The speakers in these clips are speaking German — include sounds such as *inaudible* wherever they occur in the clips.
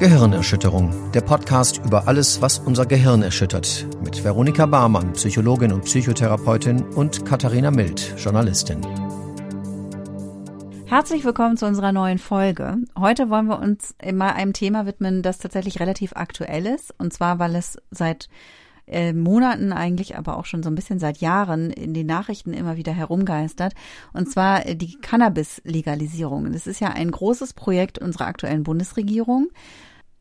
Gehirnerschütterung, der Podcast über alles, was unser Gehirn erschüttert, mit Veronika Barmann, Psychologin und Psychotherapeutin und Katharina Mild, Journalistin. Herzlich willkommen zu unserer neuen Folge. Heute wollen wir uns mal einem Thema widmen, das tatsächlich relativ aktuell ist, und zwar, weil es seit äh, Monaten eigentlich, aber auch schon so ein bisschen seit Jahren in den Nachrichten immer wieder herumgeistert. Und zwar äh, die Cannabis-Legalisierung. Das ist ja ein großes Projekt unserer aktuellen Bundesregierung.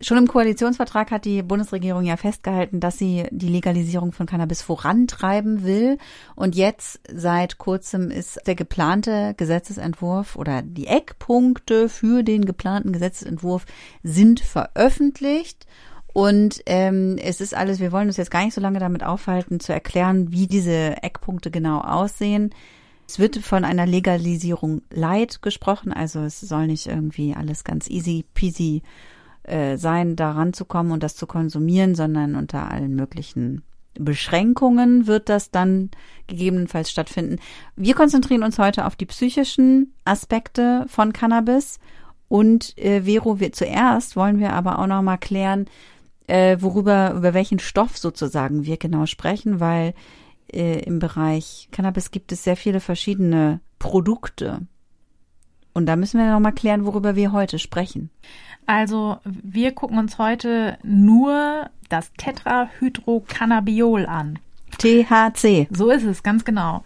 Schon im Koalitionsvertrag hat die Bundesregierung ja festgehalten, dass sie die Legalisierung von Cannabis vorantreiben will. Und jetzt seit kurzem ist der geplante Gesetzesentwurf oder die Eckpunkte für den geplanten Gesetzesentwurf sind veröffentlicht. Und ähm, es ist alles, wir wollen uns jetzt gar nicht so lange damit aufhalten, zu erklären, wie diese Eckpunkte genau aussehen. Es wird von einer Legalisierung light gesprochen, also es soll nicht irgendwie alles ganz easy peasy äh, sein, da ranzukommen und das zu konsumieren, sondern unter allen möglichen Beschränkungen wird das dann gegebenenfalls stattfinden. Wir konzentrieren uns heute auf die psychischen Aspekte von Cannabis und äh, Vero, wir zuerst wollen wir aber auch noch mal klären, äh, worüber über welchen Stoff sozusagen wir genau sprechen, weil äh, im Bereich Cannabis gibt es sehr viele verschiedene Produkte. Und da müssen wir noch mal klären, worüber wir heute sprechen. Also wir gucken uns heute nur das Tetrahydrocannabiol an. THC. So ist es, ganz genau.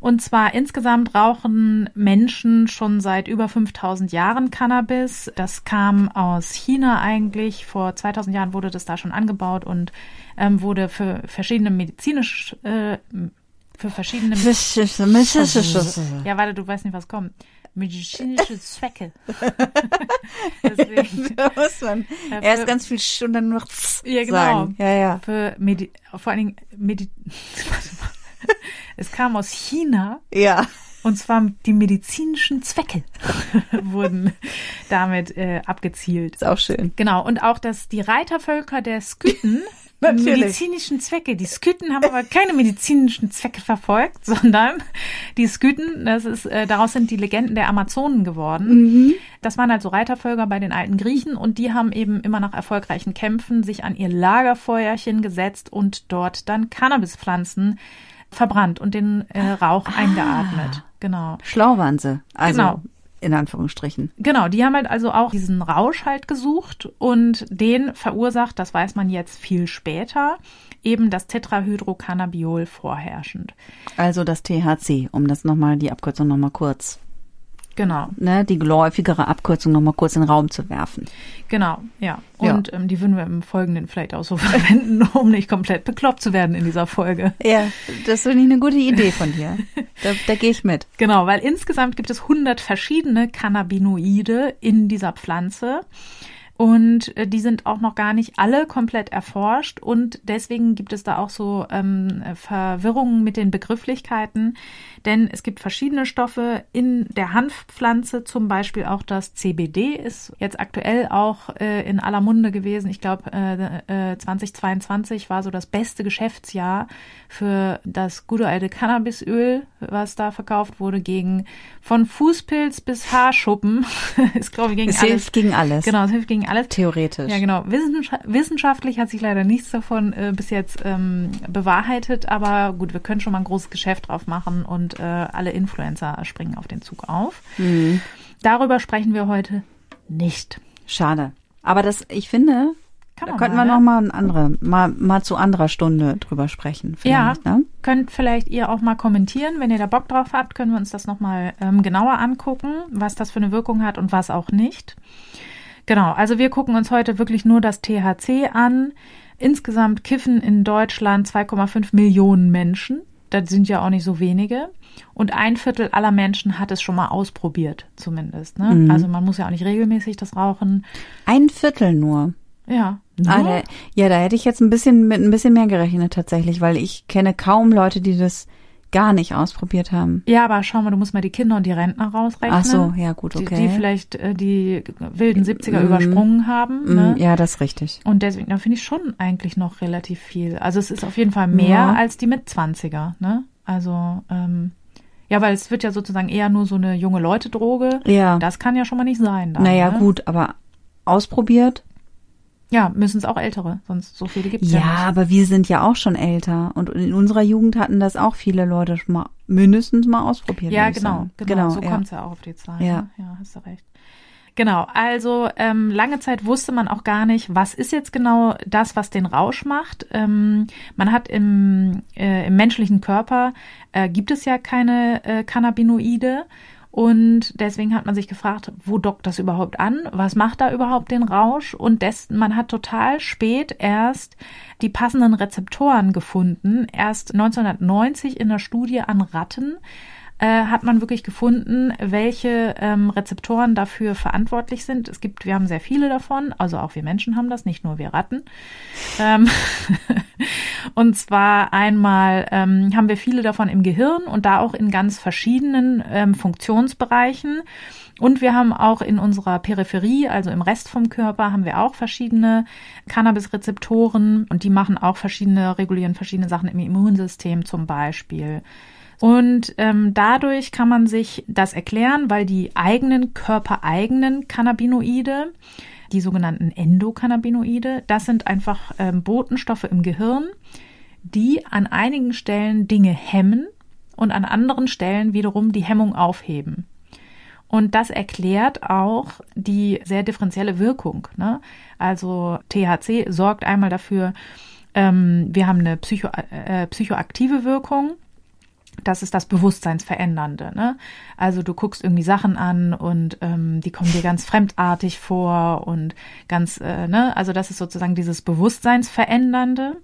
Und zwar insgesamt rauchen Menschen schon seit über 5000 Jahren Cannabis. Das kam aus China eigentlich. Vor 2000 Jahren wurde das da schon angebaut und ähm, wurde für verschiedene medizinisch, äh, für verschiedene. ja, warte, du weißt nicht, was kommt medizinische Zwecke. *laughs* Deswegen, da muss man ja, erst ganz viel und dann nur noch ja, genau. sagen. Ja, ja. Für Medi vor allen Dingen Medi *laughs* es kam aus China. Ja. Und zwar die medizinischen Zwecke *laughs* wurden damit äh, abgezielt. Ist auch schön. Genau. Und auch, dass die Reitervölker der Skythen Natürlich. medizinischen Zwecke. Die Skythen haben aber keine medizinischen Zwecke verfolgt, *laughs* sondern die Skythen, das ist, äh, daraus sind die Legenden der Amazonen geworden. Mhm. Das waren also Reitervölker bei den alten Griechen und die haben eben immer nach erfolgreichen Kämpfen sich an ihr Lagerfeuerchen gesetzt und dort dann Cannabispflanzen verbrannt und den äh, Rauch ah. eingeatmet. Genau. Schlau waren sie. Also genau in Anführungsstrichen. Genau, die haben halt also auch diesen Rausch halt gesucht und den verursacht, das weiß man jetzt viel später, eben das Tetrahydrocannabiol vorherrschend. Also das THC, um das nochmal, die Abkürzung nochmal kurz Genau. Ne, die geläufigere Abkürzung nochmal kurz in den Raum zu werfen. Genau, ja. Und ja. Ähm, die würden wir im Folgenden vielleicht auch so *laughs* verwenden, um nicht komplett bekloppt zu werden in dieser Folge. Ja, das finde ich eine gute Idee von dir. *laughs* Da, da gehe ich mit. Genau, weil insgesamt gibt es 100 verschiedene Cannabinoide in dieser Pflanze. Und äh, die sind auch noch gar nicht alle komplett erforscht und deswegen gibt es da auch so ähm, Verwirrungen mit den Begrifflichkeiten, denn es gibt verschiedene Stoffe in der Hanfpflanze, zum Beispiel auch das CBD ist jetzt aktuell auch äh, in aller Munde gewesen. Ich glaube, äh, äh, 2022 war so das beste Geschäftsjahr für das gute alte Cannabisöl, was da verkauft wurde, gegen von Fußpilz bis Haarschuppen. *laughs* ist, glaube ich, gegen es alles. hilft gegen alles. Genau, es hilft gegen alles. Theoretisch. Ja, genau. wissenschaftlich hat sich leider nichts davon äh, bis jetzt ähm, bewahrheitet, aber gut, wir können schon mal ein großes Geschäft drauf machen und äh, alle Influencer springen auf den Zug auf. Mhm. Darüber sprechen wir heute nicht. Schade. Aber das, ich finde, kann da könnten mal, wir noch mal, andere, mal, mal zu anderer Stunde drüber sprechen. Ja, ne? könnt vielleicht ihr auch mal kommentieren, wenn ihr da Bock drauf habt, können wir uns das noch mal ähm, genauer angucken, was das für eine Wirkung hat und was auch nicht. Genau, also wir gucken uns heute wirklich nur das THC an. Insgesamt kiffen in Deutschland 2,5 Millionen Menschen. Das sind ja auch nicht so wenige. Und ein Viertel aller Menschen hat es schon mal ausprobiert, zumindest. Ne? Mhm. Also man muss ja auch nicht regelmäßig das rauchen. Ein Viertel nur. Ja. Ah, da, ja, da hätte ich jetzt ein bisschen mit ein bisschen mehr gerechnet tatsächlich, weil ich kenne kaum Leute, die das gar nicht ausprobiert haben. Ja, aber schau mal, du musst mal die Kinder und die Rentner rausrechnen. Ach so, ja gut, okay. Die, die vielleicht äh, die wilden 70er mm, übersprungen haben. Mm, ne? Ja, das ist richtig. Und deswegen, da finde ich schon eigentlich noch relativ viel. Also es ist auf jeden Fall mehr ja. als die mit 20er. Ne? Also ähm, ja, weil es wird ja sozusagen eher nur so eine junge Leute-Droge. Ja. Das kann ja schon mal nicht sein. Dann, naja, ne? gut, aber ausprobiert Ja, müssen es auch ältere, sonst so viele gibt es ja, Ja, nicht. aber wir sind ja auch schon älter und in unserer Jugend hatten das auch viele Leute schon mal mindestens mal ausprobiert. Ja, genau, sagen. genau, So ja. kommt's ja auch auf die Zahl. Ja. ne? ja, hast du recht. Genau, also ähm, lange Zeit wusste man auch gar nicht, was ist jetzt genau das, was den Rausch macht. Ähm, man hat im, äh, im menschlichen Körper äh, gibt es ja keine äh, Cannabinoide und deswegen hat man sich gefragt, wo dockt das überhaupt an? Was macht da überhaupt den Rausch? Und des, man hat total spät erst die passenden Rezeptoren gefunden. Erst 1990 in der Studie an Ratten äh, hat man wirklich gefunden, welche ähm, Rezeptoren dafür verantwortlich sind. Es gibt, wir haben sehr viele davon, also auch wir Menschen haben das, nicht nur wir Ratten. Ähm, *laughs* und zwar einmal ähm, haben wir viele davon im Gehirn und da auch in ganz verschiedenen ähm, Funktionsbereichen. Und wir haben auch in unserer Peripherie, also im Rest vom Körper, haben wir auch verschiedene Cannabis-Rezeptoren und die machen auch verschiedene, regulieren verschiedene Sachen im Immunsystem zum Beispiel. Und ähm, dadurch kann man sich das erklären, weil die eigenen körpereigenen Cannabinoide, die sogenannten Endokannabinoide, das sind einfach ähm, Botenstoffe im Gehirn, die an einigen Stellen Dinge hemmen und an anderen Stellen wiederum die Hemmung aufheben. Und das erklärt auch die sehr differenzielle Wirkung. Ne? Also THC sorgt einmal dafür, ähm, wir haben eine psycho, äh, psychoaktive Wirkung. Das ist das Bewusstseinsverändernde. Ne? Also du guckst irgendwie Sachen an und ähm, die kommen dir ganz fremdartig vor und ganz, äh, ne, also das ist sozusagen dieses Bewusstseinsverändernde.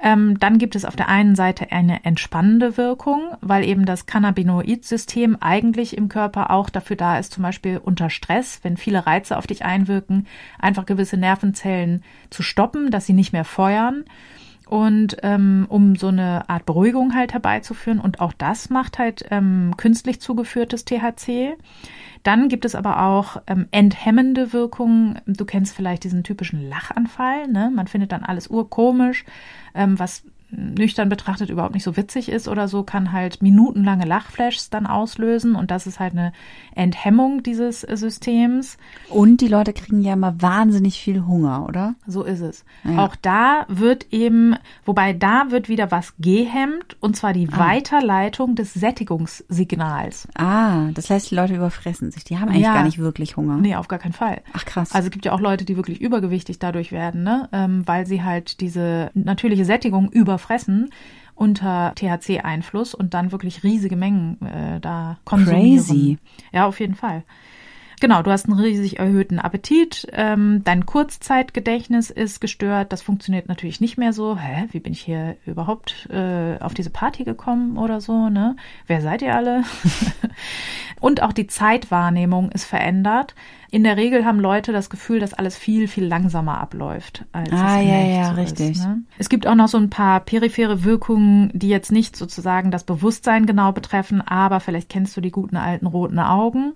Ähm, dann gibt es auf der einen Seite eine entspannende Wirkung, weil eben das Cannabinoid-System eigentlich im Körper auch dafür da ist, zum Beispiel unter Stress, wenn viele Reize auf dich einwirken, einfach gewisse Nervenzellen zu stoppen, dass sie nicht mehr feuern und ähm, um so eine Art Beruhigung halt herbeizuführen. Und auch das macht halt ähm, künstlich zugeführtes THC. Dann gibt es aber auch ähm, enthemmende Wirkungen. Du kennst vielleicht diesen typischen Lachanfall. Ne? Man findet dann alles urkomisch, ähm, was nüchtern betrachtet überhaupt nicht so witzig ist oder so, kann halt minutenlange Lachflashs dann auslösen und das ist halt eine Enthemmung dieses Systems. Und die Leute kriegen ja immer wahnsinnig viel Hunger, oder? So ist es. Ja. Auch da wird eben, wobei da wird wieder was gehemmt und zwar die Weiterleitung des Sättigungssignals. Ah, das heißt, die Leute überfressen sich. Die haben eigentlich Ja. gar nicht wirklich Hunger. Nee, auf gar keinen Fall. Ach krass. Also es gibt ja auch Leute, die wirklich übergewichtig dadurch werden, ne? ähm, weil sie halt diese natürliche Sättigung überfressen unter THC-Einfluss und dann wirklich riesige Mengen äh, da konsumieren. Crazy. Ja, auf jeden Fall. Genau, du hast einen riesig erhöhten Appetit, ähm, dein Kurzzeitgedächtnis ist gestört, das funktioniert natürlich nicht mehr so. Hä, wie bin ich hier überhaupt äh, auf diese Party gekommen oder so, ne? Wer seid ihr alle? *laughs* Und auch die Zeitwahrnehmung ist verändert. In der Regel haben Leute das Gefühl, dass alles viel, viel langsamer abläuft, als Ah, es ja, ja, so richtig. Ist, ne? Es gibt auch noch so ein paar periphere Wirkungen, die jetzt nicht sozusagen das Bewusstsein genau betreffen, aber vielleicht kennst du die guten alten roten Augen.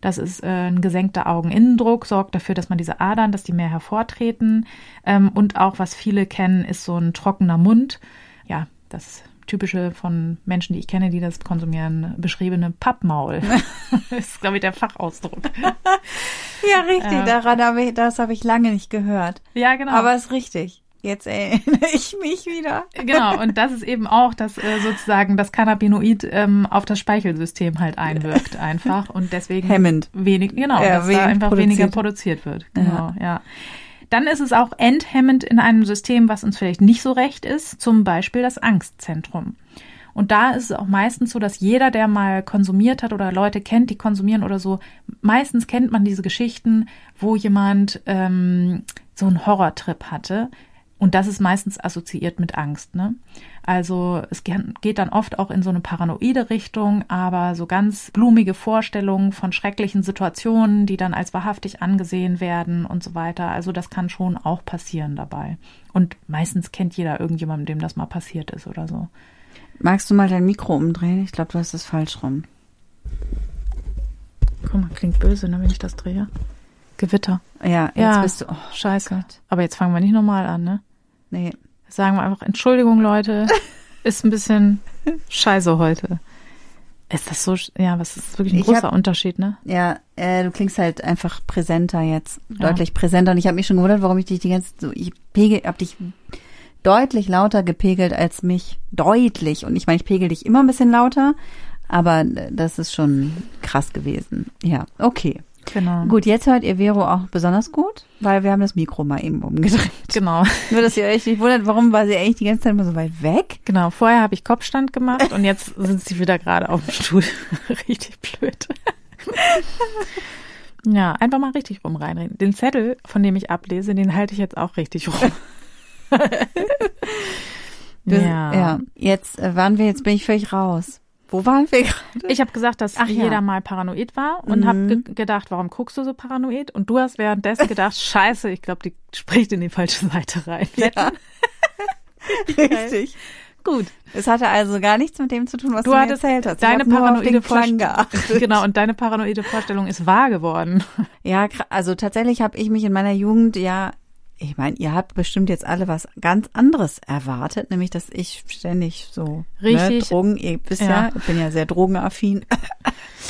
Das ist äh, ein gesenkter Augeninnendruck, sorgt dafür, dass man diese Adern, dass die mehr hervortreten. Ähm, und auch, was viele kennen, ist so ein trockener Mund. Ja, das typische von Menschen, die ich kenne, die das konsumieren, beschriebene Pappmaul. *laughs* *laughs* das ist, glaube ich, der Fachausdruck. *laughs* ja, richtig. Ja. Daran habe ich, das habe ich lange nicht gehört. Ja, genau. Aber ist richtig. Jetzt erinnere ich mich wieder. Genau, und das ist eben auch, dass äh, sozusagen das Cannabinoid ähm, auf das Speichelsystem halt einwirkt einfach und deswegen Hemmend. wenig, genau, Ja, dass wenig da einfach produziert. weniger produziert wird. Genau, ja. Dann ist es auch enthemmend in einem System, was uns vielleicht nicht so recht ist, zum Beispiel das Angstzentrum. Und da ist es auch meistens so, dass jeder, der mal konsumiert hat oder Leute kennt, die konsumieren oder so, meistens kennt man diese Geschichten, wo jemand ähm, so einen Horrortrip hatte. Und das ist meistens assoziiert mit Angst. Ne? Also es ge- geht dann oft auch in so eine paranoide Richtung, aber so ganz blumige Vorstellungen von schrecklichen Situationen, die dann als wahrhaftig angesehen werden und so weiter. Also das kann schon auch passieren dabei. Und meistens kennt jeder irgendjemanden, dem das mal passiert ist oder so. Magst du mal dein Mikro umdrehen? Ich glaube, du hast es falsch rum. Guck mal, klingt böse, ne, wenn ich das drehe. Gewitter. Ja, jetzt Ja. bist du. Oh, Scheiße. Aber jetzt fangen wir nicht nochmal an, ne? Nee. Sagen wir einfach, Entschuldigung, Leute, *laughs* ist ein bisschen scheiße heute. Ist das so, ja, was ist wirklich ein Ich großer hab- Unterschied, ne? Ja, äh, du klingst halt einfach präsenter jetzt, deutlich präsenter. Und ich habe mich schon gewundert, warum ich dich die ganze so ich pegel, hab dich deutlich lauter gepegelt als mich, deutlich. Und ich meine, ich pegel dich immer ein bisschen lauter, aber äh, das ist schon krass gewesen. Ja, okay. Genau. Gut, jetzt hört ihr Vero auch besonders gut, weil wir haben das Mikro mal eben umgedreht. Genau. *laughs* Nur, dass ihr euch nicht wundert, warum war sie eigentlich die ganze Zeit immer so weit weg? Genau. Vorher habe ich Kopfstand gemacht und jetzt sind sie wieder gerade auf dem Stuhl. *laughs* richtig blöd. *laughs* ja, einfach mal richtig rum reinreden. Den Zettel, von dem ich ablese, den halte ich jetzt auch richtig rum. Das- ja. Jetzt äh, waren wir, jetzt bin ich völlig raus. Wo waren wir gerade? Ich habe gesagt, dass Ach ja. jeder mal paranoid war und Mhm. habe ge gedacht, warum guckst du so paranoid? Und du hast währenddessen gedacht, *laughs* scheiße, ich glaube, die spricht in die falsche Seite rein. Ja. *laughs* Richtig. Gut. Es hatte also gar nichts mit dem zu tun, was du, Du mir erzählt hast. deine paranoide Vorstellung. geachtet. *laughs* Genau, und deine paranoide Vorstellung ist wahr geworden. Ja, also tatsächlich habe ich mich in meiner Jugend ja, ich meine, ihr habt bestimmt jetzt alle was ganz anderes erwartet, nämlich dass ich ständig so Ne, Richtig. Drogen, ihr wisst ja. Ja. ich bin ja sehr drogenaffin.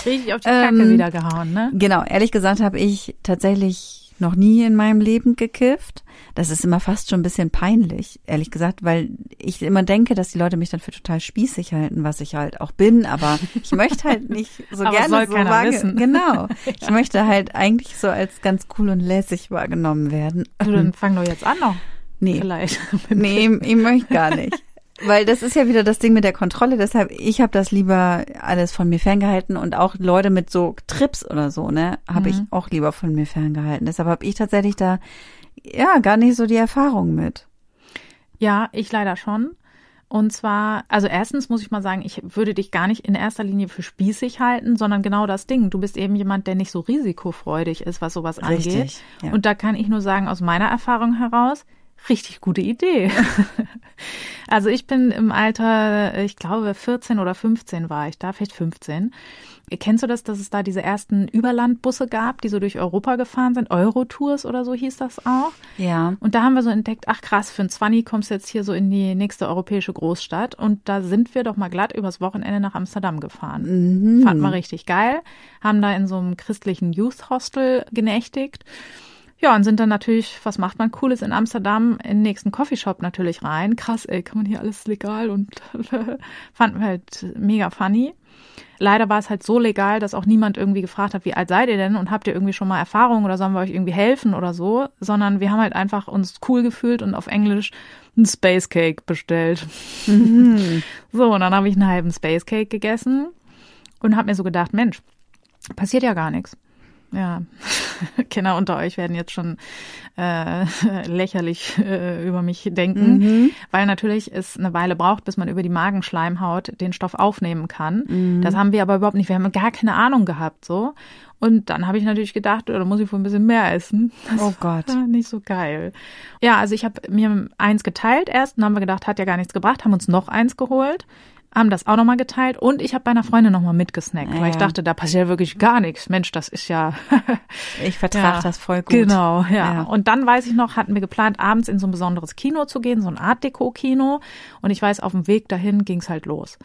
Richtig auf die Ähm, Kacke wieder gehauen, ne? Genau, ehrlich gesagt habe ich tatsächlich noch nie in meinem Leben gekifft. Das ist immer fast schon ein bisschen peinlich, ehrlich gesagt, weil ich immer denke, dass die Leute mich dann für total spießig halten, was ich halt auch bin, aber ich möchte halt nicht *laughs* so Aber gerne soll so keiner wissen. Genau. *laughs* Ich möchte halt eigentlich so als ganz cool und lässig wahrgenommen werden. Du, dann *laughs* fang doch jetzt an noch. Nee. Vielleicht. Nee, ich möchte gar nicht. Weil das ist ja wieder das Ding mit der Kontrolle. Deshalb, ich habe das lieber alles von mir ferngehalten und auch Leute mit so Trips oder so, ne, habe ich auch lieber von mir ferngehalten. Deshalb habe ich tatsächlich da ja gar nicht so die Erfahrung mit. Ja, ich leider schon. Und zwar, also erstens muss ich mal sagen, ich würde dich gar nicht in erster Linie für spießig halten, sondern genau das Ding. Du bist eben jemand, der nicht so risikofreudig ist, was sowas angeht. Richtig, ja. Und da kann ich nur sagen, aus meiner Erfahrung heraus, richtig gute Idee. *laughs* also ich bin im Alter, ich glaube 14 oder 15 war ich da, vielleicht 15. Kennst du das, dass es da diese ersten Überlandbusse gab, die so durch Europa gefahren sind? Eurotours oder so hieß das auch. Ja. Und da haben wir so entdeckt, ach krass, für ein Zwanni kommst du jetzt hier so in die nächste europäische Großstadt. Und da sind wir doch mal glatt übers Wochenende nach Amsterdam gefahren. Mhm. Fanden wir richtig geil. Haben da in so einem christlichen Youth Hostel genächtigt. Ja, und sind dann natürlich, was macht man Cooles in Amsterdam, in den nächsten Coffeeshop natürlich rein. Krass, ey, kann man hier alles legal und *laughs* fanden wir halt mega funny. Leider war es halt so legal, dass auch niemand irgendwie gefragt hat, wie alt seid ihr denn und habt ihr irgendwie schon mal Erfahrung oder sollen wir euch irgendwie helfen oder so, sondern wir haben halt einfach uns cool gefühlt und auf Englisch einen Space Cake bestellt. *laughs* So, und dann habe ich einen halben Space Cake gegessen und habe mir so gedacht, Mensch, passiert ja gar nichts. Ja, *laughs* Kinder unter euch werden jetzt schon äh, *laughs* lächerlich äh, über mich denken, weil natürlich es eine Weile braucht, bis man über die Magenschleimhaut den Stoff aufnehmen kann. Das haben wir aber überhaupt nicht. Wir haben gar keine Ahnung gehabt so. Und dann habe ich natürlich gedacht, da muss ich wohl ein bisschen mehr essen. Das Oh Gott. war nicht so geil. Ja, also ich habe mir eins geteilt erst und haben wir gedacht, hat ja gar nichts gebracht, haben uns noch eins geholt, haben das auch nochmal geteilt und ich habe bei einer Freundin nochmal mitgesnackt, weil ich Ja. dachte, da passiert wirklich gar nichts. Mensch, das ist ja *laughs* Ich vertrage ja, das voll gut. Genau, ja. Ja. Und dann weiß ich noch, hatten wir geplant, abends in so ein besonderes Kino zu gehen, so ein Art Deco-Kino. Und ich weiß, auf dem Weg dahin ging's halt los.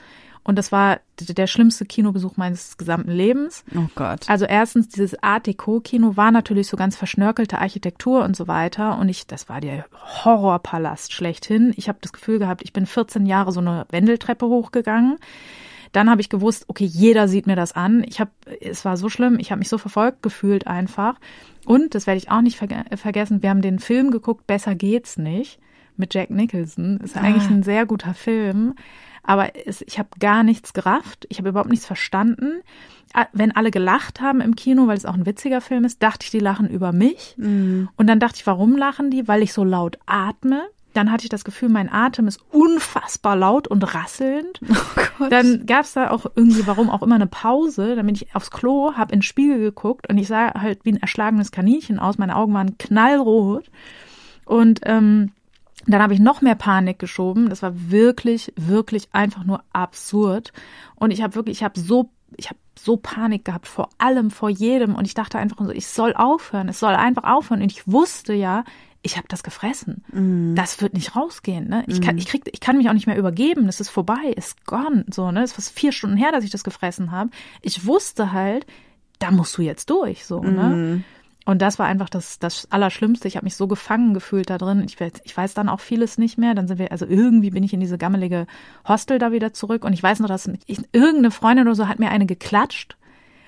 Und das war der schlimmste Kinobesuch meines gesamten Lebens. Oh Gott. Also erstens, dieses Art Deco-Kino war natürlich so ganz verschnörkelte Architektur und so weiter. Und ich, das war der Horrorpalast schlechthin. Ich habe das Gefühl gehabt, ich bin 14 Jahre so eine Wendeltreppe hochgegangen. Dann habe ich gewusst, okay, jeder sieht mir das an. Ich habe, es war so schlimm, ich habe mich so verfolgt gefühlt einfach. Und das werde ich auch nicht verge vergessen. Wir haben den Film geguckt, Besser geht's nicht mit Jack Nicholson. Ist eigentlich ein sehr guter Film, aber es, ich habe gar nichts gerafft. Ich habe überhaupt nichts verstanden. Ah, Wenn alle gelacht haben im Kino, weil es auch ein witziger Film ist, dachte ich, die lachen über mich. Und dann dachte ich, warum lachen die? Weil ich so laut atme. Dann hatte ich das Gefühl, mein Atem ist unfassbar laut und rasselnd. *laughs* Dann gab es da auch irgendwie, warum auch immer, eine Pause. Dann bin ich aufs Klo, habe in den Spiegel geguckt und ich sah halt wie ein erschlagenes Kaninchen aus. Meine Augen waren knallrot. Und ähm, dann habe ich noch mehr Panik geschoben. Das war wirklich, wirklich einfach nur absurd. Und ich habe wirklich, ich habe so, ich habe so Panik gehabt vor allem, vor jedem. Und ich dachte einfach so, ich soll aufhören. Es soll einfach aufhören. Und ich wusste ja, ich habe das gefressen. Mm. Das wird nicht rausgehen. Ne? Ich, kann, mm. ich, krieg, ich kann mich auch nicht mehr übergeben. Das ist vorbei, ist gone. So, ne? Es war vier Stunden her, dass ich das gefressen habe. Ich wusste halt, da musst du jetzt durch. So, mm. ne? Und das war einfach das, das Allerschlimmste. Ich habe mich so gefangen gefühlt da drin. Ich, ich weiß dann auch vieles nicht mehr. Dann sind wir, also irgendwie bin ich in diese gammelige Hostel da wieder zurück. Und ich weiß noch, dass ich, irgendeine Freundin oder so hat mir eine geklatscht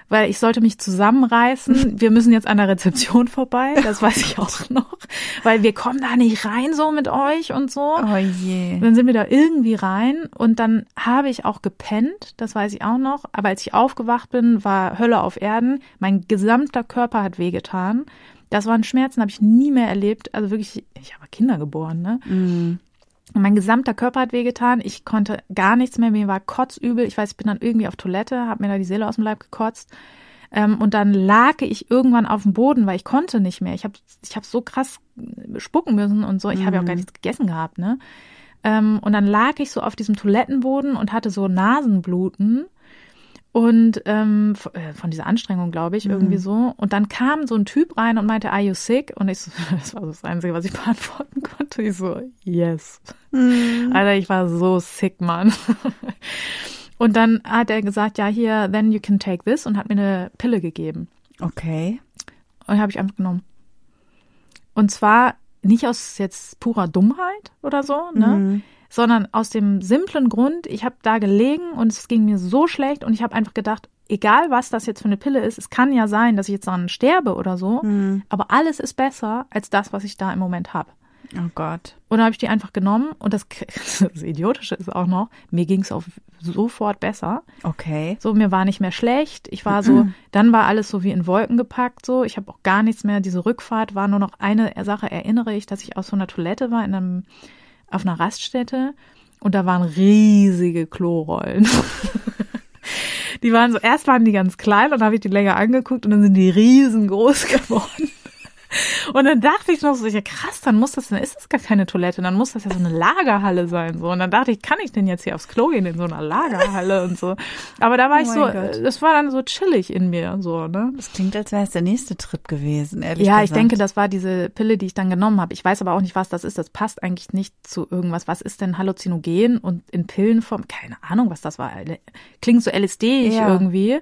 weil ich sollte mich zusammenreißen. *laughs* Wir müssen jetzt an der Rezeption vorbei, das weiß ich auch *laughs* noch, weil wir kommen da nicht rein so mit euch und so. Oh je. Dann sind wir da irgendwie rein und dann habe ich auch gepennt, das weiß ich auch noch, aber als ich aufgewacht bin, war Hölle auf Erden. Mein gesamter Körper hat wehgetan. Das waren Schmerzen, habe ich nie mehr erlebt. Also wirklich, ich habe Kinder geboren, ne? Mm. Und mein gesamter Körper hat wehgetan. Ich konnte gar nichts mehr. Mir war kotzübel. Ich weiß, ich bin dann irgendwie auf Toilette, habe mir da die Seele aus dem Leib gekotzt. Ähm, und dann lag ich irgendwann auf dem Boden, weil ich konnte nicht mehr. Ich habe ich hab so krass spucken müssen und so. Ich mhm. habe ja auch gar mhm. nichts gegessen gehabt, ne? Ähm, und dann lag ich so auf diesem Toilettenboden und hatte so Nasenbluten. Und ähm, äh, von dieser Anstrengung, glaube ich, mhm. irgendwie so. Und dann kam so ein Typ rein und meinte, are you sick? Und ich so, *laughs* das war so das Einzige, was ich *laughs* beantworten konnte. Ich so, yes. Mhm. Alter, ich war so sick, Mann. *laughs* Und dann hat er gesagt, ja, hier, then you can take this und hat mir eine Pille gegeben. Okay. Und habe ich einfach genommen. Und zwar nicht aus jetzt purer Dummheit oder so, ne? Mhm sondern aus dem simplen Grund, ich habe da gelegen und es ging mir so schlecht und ich habe einfach gedacht, egal was das jetzt für eine Pille ist, es kann ja sein, dass ich jetzt dann sterbe oder so, mhm. aber alles ist besser als das, was ich da im Moment habe. Oh Gott. Und dann habe ich die einfach genommen und das, *laughs* das Idiotische ist auch noch, mir ging es sofort besser. Okay. So, mir war nicht mehr schlecht. Ich war so, *clears throat* dann war alles so wie in Wolken gepackt. So, ich habe auch gar nichts mehr. Diese Rückfahrt war nur noch eine Sache, erinnere ich, dass ich aus so einer Toilette war in einem auf einer Raststätte und da waren riesige Klorollen. *laughs* die waren so, erst waren die ganz klein und habe ich die länger angeguckt und dann sind die riesengroß *laughs* geworden. Und dann dachte ich noch so, ja krass, dann muss das, dann ist das gar keine Toilette, dann muss das ja so eine Lagerhalle sein, so. Und dann dachte ich, kann ich denn jetzt hier aufs Klo gehen in so einer Lagerhalle und so. Aber da war oh ich so, Gott. das war dann so chillig in mir, so, ne. Das klingt, als wäre es der nächste Trip gewesen, ehrlich Ja, gesagt. ich denke, das war diese Pille, die ich dann genommen habe. Ich weiß aber auch nicht, was das ist. Das passt eigentlich nicht zu irgendwas. Was ist denn Halluzinogen und in Pillenform? Keine Ahnung, was das war. Klingt so LSD ja. irgendwie ja,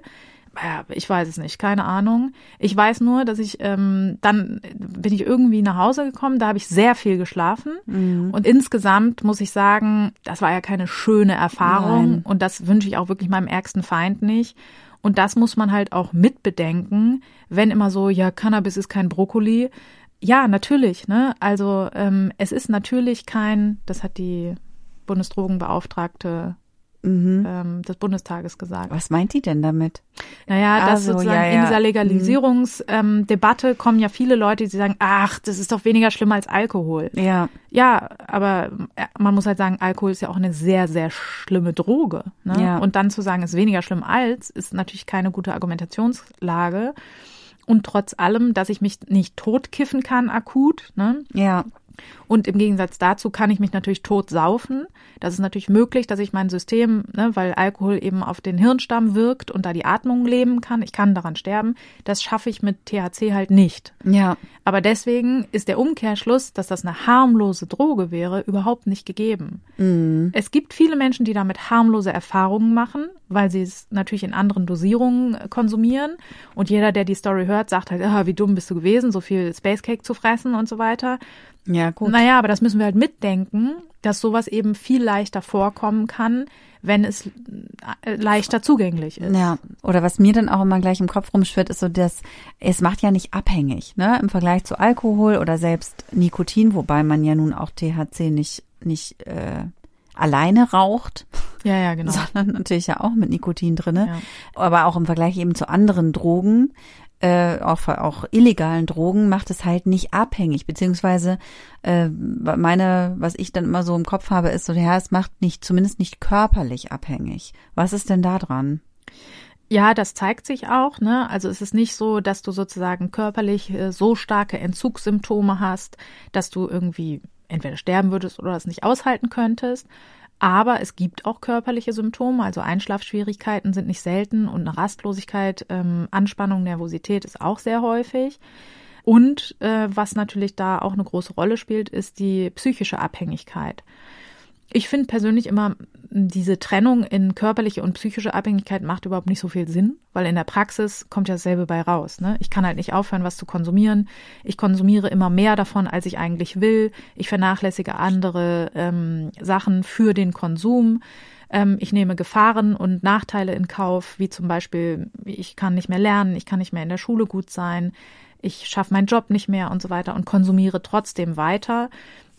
ich weiß es nicht, keine Ahnung. Ich weiß nur, dass ich ähm, dann bin ich irgendwie nach Hause gekommen, da habe ich sehr viel geschlafen mhm. und insgesamt muss ich sagen, das war ja keine schöne Erfahrung Nein. und das wünsche ich auch wirklich meinem ärgsten Feind nicht. Und das muss man halt auch mitbedenken, wenn immer so, ja, Cannabis ist kein Brokkoli. Ja, natürlich, ne? Also ähm, es ist natürlich kein, das hat die Bundesdrogenbeauftragte mhm. ähm, des Bundestages gesagt. Was meint die denn damit? Naja, dass also, sozusagen ja, ja. in dieser Legalisierungsdebatte ähm, kommen ja viele Leute, die sagen, ach, das ist doch weniger schlimm als Alkohol. Ja. Ja, aber äh, man muss halt sagen, Alkohol ist ja auch eine sehr, sehr schlimme Droge. Ne? Ja. Und dann zu sagen, es ist weniger schlimm als, ist natürlich keine gute Argumentationslage. Und trotz allem, dass ich mich nicht totkiffen kann akut, ne? Ja. Und im Gegensatz dazu kann ich mich natürlich tot saufen. Das ist natürlich möglich, dass ich mein System, ne, weil Alkohol eben auf den Hirnstamm wirkt und da die Atmung leben kann. Ich kann daran sterben. Das schaffe ich mit THC halt nicht. Ja. Aber deswegen ist der Umkehrschluss, dass das eine harmlose Droge wäre, überhaupt nicht gegeben. Mhm. Es gibt viele Menschen, die damit harmlose Erfahrungen machen, weil sie es natürlich in anderen Dosierungen konsumieren. Und jeder, der die Story hört, sagt halt, ah, wie dumm bist du gewesen, so viel Spacecake zu fressen und so weiter. Ja, gut. Naja, aber das müssen wir halt mitdenken, dass sowas eben viel leichter vorkommen kann, wenn es äh, leichter zugänglich ist. Ja, oder was mir dann auch immer gleich im Kopf rumschwirrt, ist so, dass es macht ja nicht abhängig, ne, im Vergleich zu Alkohol oder selbst Nikotin, wobei man ja nun auch THC nicht nicht äh, alleine raucht. Ja, ja, genau. *laughs* Sondern natürlich ja auch mit Nikotin drinne. Ja. Aber auch im Vergleich eben zu anderen Drogen äh, auch, auch illegalen Drogen macht es halt nicht abhängig, beziehungsweise äh, meine, was ich dann immer so im Kopf habe, ist so, ja, es macht nicht, zumindest nicht körperlich abhängig. Was ist denn da dran? Ja, das zeigt sich auch, ne? Also es ist nicht so, dass du sozusagen körperlich äh, so starke Entzugssymptome hast, dass du irgendwie entweder sterben würdest oder es nicht aushalten könntest, aber es gibt auch körperliche Symptome, also Einschlafschwierigkeiten sind nicht selten und eine Rastlosigkeit, ähm, Anspannung, Nervosität ist auch sehr häufig. Und äh, was natürlich da auch eine große Rolle spielt, ist die psychische Abhängigkeit. Ich finde persönlich immer, diese Trennung in körperliche und psychische Abhängigkeit macht überhaupt nicht so viel Sinn, weil in der Praxis kommt ja dasselbe bei raus. Ne? Ich kann halt nicht aufhören, was zu konsumieren. Ich konsumiere immer mehr davon, als ich eigentlich will. Ich vernachlässige andere ähm, Sachen für den Konsum. Ähm, ich nehme Gefahren und Nachteile in Kauf, wie zum Beispiel, ich kann nicht mehr lernen, ich kann nicht mehr in der Schule gut sein, ich schaffe meinen Job nicht mehr und so weiter und konsumiere trotzdem weiter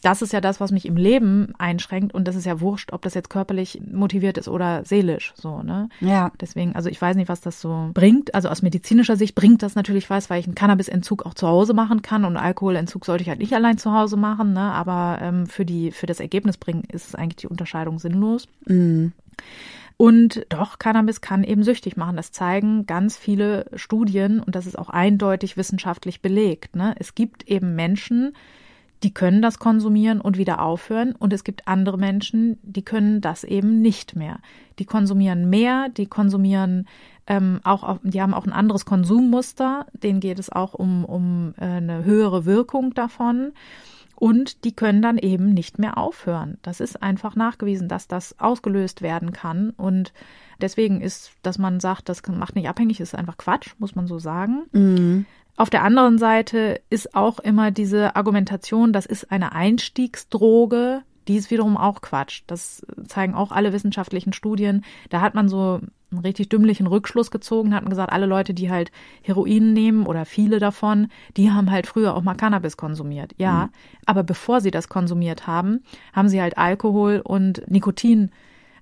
das ist ja das, was mich im Leben einschränkt und das ist ja wurscht, ob das jetzt körperlich motiviert ist oder seelisch, so, ne? Ja. Deswegen, also ich weiß nicht, was das so bringt. Also aus medizinischer Sicht bringt das natürlich was, weil ich einen Cannabisentzug auch zu Hause machen kann und Alkoholentzug sollte ich halt nicht allein zu Hause machen, ne? Aber ähm, für die, für das Ergebnis bringen ist eigentlich die Unterscheidung sinnlos. Mhm. Und doch, Cannabis kann eben süchtig machen. Das zeigen ganz viele Studien und das ist auch eindeutig wissenschaftlich belegt. Ne? Es gibt eben Menschen, die können das konsumieren und wieder aufhören. Und es gibt andere Menschen, die können das eben nicht mehr. Die konsumieren mehr, die konsumieren ähm, auch, die haben auch ein anderes Konsummuster. Denen geht es auch um, um äh, eine höhere Wirkung davon. Und die können dann eben nicht mehr aufhören. Das ist einfach nachgewiesen, dass das ausgelöst werden kann. Und deswegen ist, dass man sagt, das macht nicht abhängig, ist einfach Quatsch, muss man so sagen. Mhm. Auf der anderen Seite ist auch immer diese Argumentation, das ist eine Einstiegsdroge, die ist wiederum auch Quatsch. Das zeigen auch alle wissenschaftlichen Studien. Da hat man so einen richtig dümmlichen Rückschluss gezogen, hat man gesagt, alle Leute, die halt Heroin nehmen oder viele davon, die haben halt früher auch mal Cannabis konsumiert. Ja, mhm. aber bevor sie das konsumiert haben, haben sie halt Alkohol und Nikotin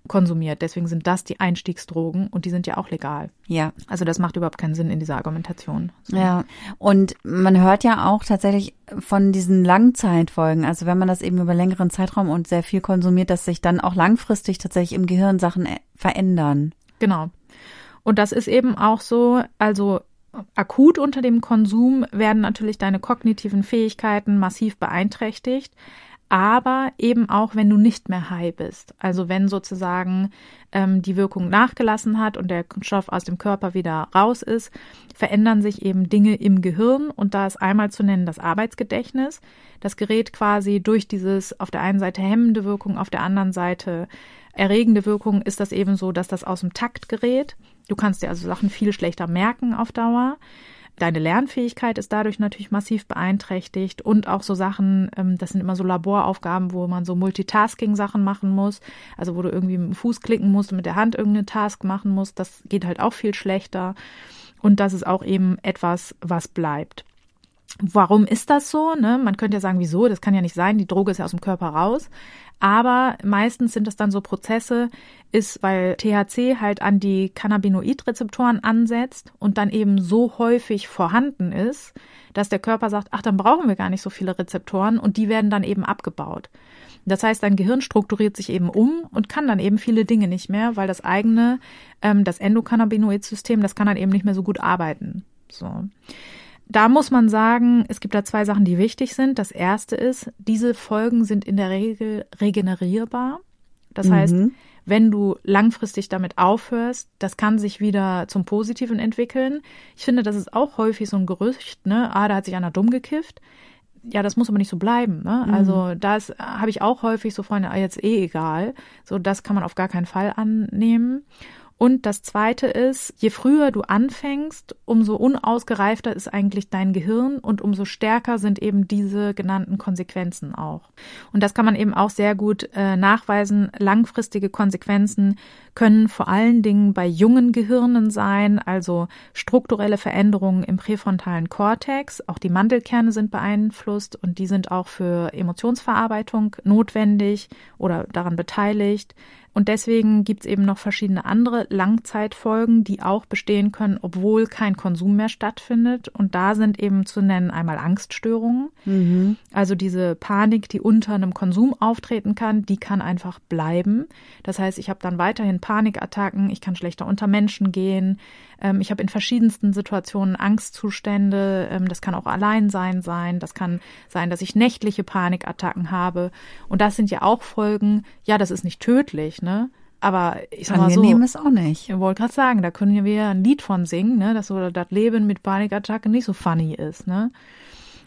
konsumiert. Deswegen sind das die Einstiegsdrogen und die sind ja auch legal. Ja. Also das macht überhaupt keinen Sinn in dieser Argumentation. So. Ja. Und man hört ja auch tatsächlich von diesen Langzeitfolgen, also wenn man das eben über längeren Zeitraum und sehr viel konsumiert, dass sich dann auch langfristig tatsächlich im Gehirn Sachen äh, verändern. Genau. Und das ist eben auch so, also akut unter dem Konsum werden natürlich deine kognitiven Fähigkeiten massiv beeinträchtigt aber eben auch, wenn du nicht mehr high bist. Also wenn sozusagen ähm, die Wirkung nachgelassen hat und der Stoff aus dem Körper wieder raus ist, verändern sich eben Dinge im Gehirn und da ist einmal zu nennen das Arbeitsgedächtnis. Das gerät quasi durch dieses auf der einen Seite hemmende Wirkung, auf der anderen Seite erregende Wirkung ist das eben so, dass das aus dem Takt gerät. Du kannst dir also Sachen viel schlechter merken auf Dauer. Deine Lernfähigkeit ist dadurch natürlich massiv beeinträchtigt und auch so Sachen, ähm, das sind immer so Laboraufgaben, wo man so Multitasking-Sachen machen muss, also wo du irgendwie mit dem Fuß klicken musst und mit der Hand irgendeine Task machen musst, das geht halt auch viel schlechter. Und das ist auch eben etwas, was bleibt. Warum ist das so? Ne? Man könnte ja sagen, wieso? Das kann ja nicht sein. Die Droge ist ja aus dem Körper raus. Aber meistens sind es dann so Prozesse, ist, weil THC halt an die Cannabinoidrezeptoren ansetzt und dann eben so häufig vorhanden ist, dass der Körper sagt, ach, dann brauchen wir gar nicht so viele Rezeptoren und die werden dann eben abgebaut. Das heißt, dein Gehirn strukturiert sich eben um und kann dann eben viele Dinge nicht mehr, weil das eigene, ähm, das Endokannabinoid-System, das kann dann eben nicht mehr so gut arbeiten. So da muss man sagen, es gibt da zwei Sachen, die wichtig sind. Das erste ist, diese Folgen sind in der Regel regenerierbar. Das mhm. heißt, wenn du langfristig damit aufhörst, das kann sich wieder zum Positiven entwickeln. Ich finde, das ist auch häufig so ein Gerücht, ne? Ah, da hat sich einer dumm gekifft. Ja, das muss aber nicht so bleiben. Ne? Mhm. Also das habe ich auch häufig so Freunde, ah, jetzt eh egal. So, das kann man auf gar keinen Fall annehmen. Und das Zweite ist, je früher du anfängst, umso unausgereifter ist eigentlich dein Gehirn und umso stärker sind eben diese genannten Konsequenzen auch. Und das kann man eben auch sehr gut äh, nachweisen. Langfristige Konsequenzen können vor allen Dingen bei jungen Gehirnen sein, also strukturelle Veränderungen im präfrontalen Kortex. Auch die Mandelkerne sind beeinflusst und die sind auch für Emotionsverarbeitung notwendig oder daran beteiligt. Und deswegen gibt es eben noch verschiedene andere Langzeitfolgen, die auch bestehen können, obwohl kein Konsum mehr stattfindet. Und da sind eben zu nennen einmal Angststörungen. Mhm. Also diese Panik, die unter einem Konsum auftreten kann, die kann einfach bleiben. Das heißt, ich habe dann weiterhin Panikattacken, ich kann schlechter unter Menschen gehen, ähm, ich habe in verschiedensten Situationen Angstzustände. Ähm, das kann auch Alleinsein sein. Das kann sein, dass ich nächtliche Panikattacken habe. Und das sind ja auch Folgen. Ja, das ist nicht tödlich, ne? Aber ich sag mal Angenehm so, ist auch nicht. ich wollte gerade sagen, da können wir ein Lied von singen, ne, dass so das Leben mit Panikattacke nicht so funny ist, ne?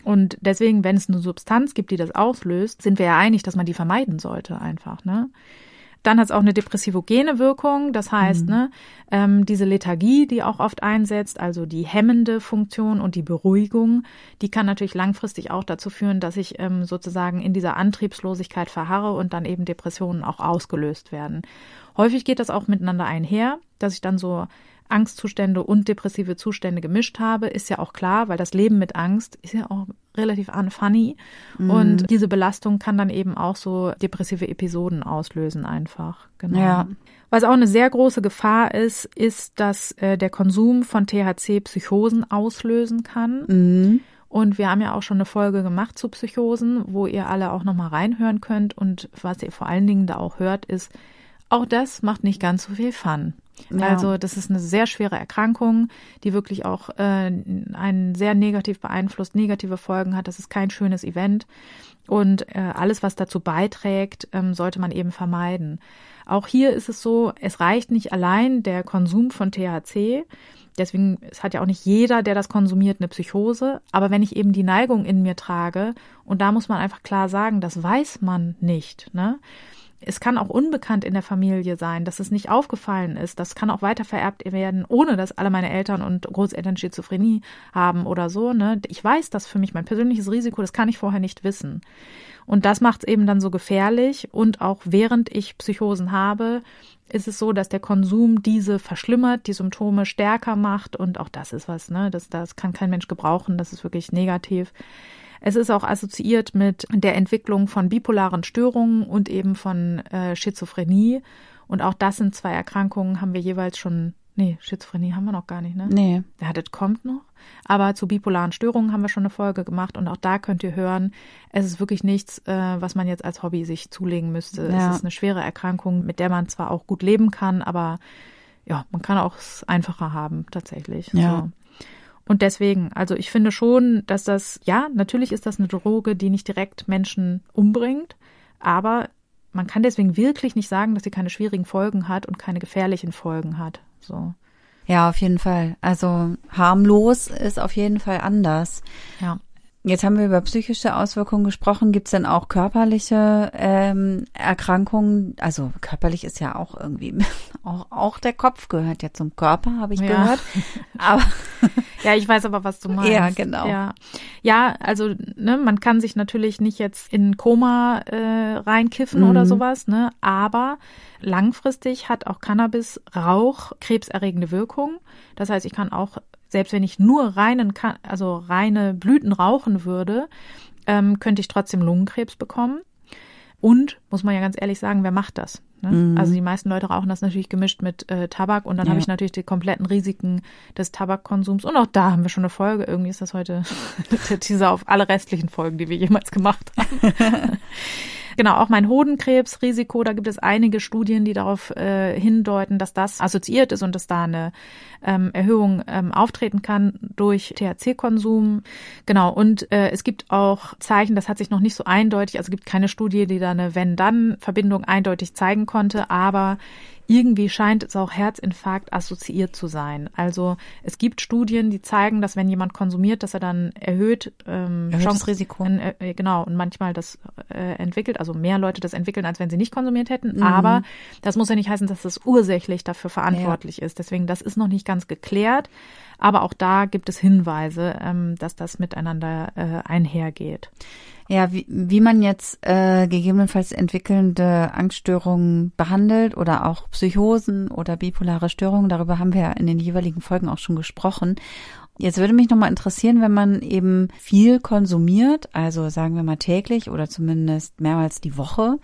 Und deswegen, wenn es eine Substanz gibt, die das auslöst, sind wir ja einig, dass man die vermeiden sollte einfach, ne? Dann hat es auch eine depressivogene Wirkung, das heißt, Mhm. ne, ähm, diese Lethargie, die auch oft einsetzt, also die hemmende Funktion und die Beruhigung, die kann natürlich langfristig auch dazu führen, dass ich ähm, sozusagen in dieser Antriebslosigkeit verharre und dann eben Depressionen auch ausgelöst werden. Häufig geht das auch miteinander einher, dass ich dann so Angstzustände und depressive Zustände gemischt habe, ist ja auch klar, weil das Leben mit Angst ist ja auch relativ unfunny. Mhm. Und diese Belastung kann dann eben auch so depressive Episoden auslösen einfach. Genau. Ja. Was auch eine sehr große Gefahr ist, ist, dass äh, der Konsum von THC Psychosen auslösen kann. Mhm. Und wir haben ja auch schon eine Folge gemacht zu Psychosen, wo ihr alle auch nochmal reinhören könnt. Und was ihr vor allen Dingen da auch hört, ist, auch das macht nicht ganz so viel Fun. Ja. Also das ist eine sehr schwere Erkrankung, die wirklich auch äh, einen sehr negativ beeinflusst, negative Folgen hat. Das ist kein schönes Event. Und äh, alles, was dazu beiträgt, ähm, sollte man eben vermeiden. Auch hier ist es so, es reicht nicht allein der Konsum von THC. Deswegen, es hat ja auch nicht jeder, der das konsumiert, eine Psychose. Aber wenn ich eben die Neigung in mir trage, und da muss man einfach klar sagen, das weiß man nicht, ne? Es kann auch unbekannt in der Familie sein, dass es nicht aufgefallen ist. Das kann auch weiter vererbt werden, ohne dass alle meine Eltern und Großeltern Schizophrenie haben oder so. Ne? Ich weiß das für mich, mein persönliches Risiko, das kann ich vorher nicht wissen. Und das macht es eben dann so gefährlich. Und auch während ich Psychosen habe, ist es so, dass der Konsum diese verschlimmert, die Symptome stärker macht. Und auch das ist was, ne? Das, das kann kein Mensch gebrauchen. Das ist wirklich negativ. Es ist auch assoziiert mit der Entwicklung von bipolaren Störungen und eben von äh, Schizophrenie. Und auch das sind zwei Erkrankungen, haben wir jeweils schon. Nee, Schizophrenie haben wir noch gar nicht, ne? Nee. Ja, das kommt noch. Aber zu bipolaren Störungen haben wir schon eine Folge gemacht und auch da könnt ihr hören, es ist wirklich nichts, äh, was man jetzt als Hobby sich zulegen müsste. Ja. Es ist eine schwere Erkrankung, mit der man zwar auch gut leben kann, aber ja, man kann auch es einfacher haben, tatsächlich. Ja. So. Und deswegen, also ich finde schon, dass das, ja, natürlich ist das eine Droge, die nicht direkt Menschen umbringt, aber man kann deswegen wirklich nicht sagen, dass sie keine schwierigen Folgen hat und keine gefährlichen Folgen hat. So. Ja, auf jeden Fall. Also harmlos ist auf jeden Fall anders. Ja. Jetzt haben wir über psychische Auswirkungen gesprochen. Gibt es denn auch körperliche ähm, Erkrankungen? Also körperlich ist ja auch irgendwie, *laughs* auch, auch der Kopf gehört ja zum Körper, habe ich Ja. gehört. *laughs* Aber Ja, ich weiß aber, was du *laughs* meinst. Ja, genau. Ja, ja also ne, man kann sich natürlich nicht jetzt in Koma äh, reinkiffen Mhm. oder sowas, ne? Aber langfristig hat auch Cannabis Rauch krebserregende Wirkung. Das heißt, ich kann auch selbst wenn ich nur reinen, also reine Blüten rauchen würde, ähm, könnte ich trotzdem Lungenkrebs bekommen. Und muss man ja ganz ehrlich sagen, wer macht das? Ne? Mhm. Also die meisten Leute rauchen das natürlich gemischt mit äh, Tabak und dann Ja. habe ich natürlich die kompletten Risiken des Tabakkonsums. Und auch da haben wir schon eine Folge. Irgendwie ist das heute *laughs* der Teaser auf alle restlichen Folgen, die wir jemals gemacht haben. *laughs* Genau, auch mein Hodenkrebsrisiko, da gibt es einige Studien, die darauf äh, hindeuten, dass das assoziiert ist und dass da eine ähm, Erhöhung ähm, auftreten kann durch THC-Konsum. Genau, und äh, es gibt auch Zeichen, das hat sich noch nicht so eindeutig, also gibt keine Studie, die da eine Wenn-Dann-Verbindung eindeutig zeigen konnte, aber irgendwie scheint es auch Herzinfarkt assoziiert zu sein. Also es gibt Studien, die zeigen, dass wenn jemand konsumiert, dass er dann erhöht ähm, Erhöhtes Chance- Risiko. ein, äh, genau, und manchmal das äh, entwickelt, also mehr Leute das entwickeln, als wenn sie nicht konsumiert hätten. Mhm. Aber das muss ja nicht heißen, dass das ursächlich dafür verantwortlich ist. Deswegen, das ist noch nicht ganz geklärt. Aber auch da gibt es Hinweise, ähm, dass das miteinander äh, einhergeht. Ja, wie, wie man jetzt äh, gegebenenfalls entwickelnde Angststörungen behandelt oder auch Psychosen oder bipolare Störungen, darüber haben wir ja in den jeweiligen Folgen auch schon gesprochen. Jetzt würde mich nochmal interessieren, wenn man eben viel konsumiert, also sagen wir mal täglich oder zumindest mehrmals die Woche,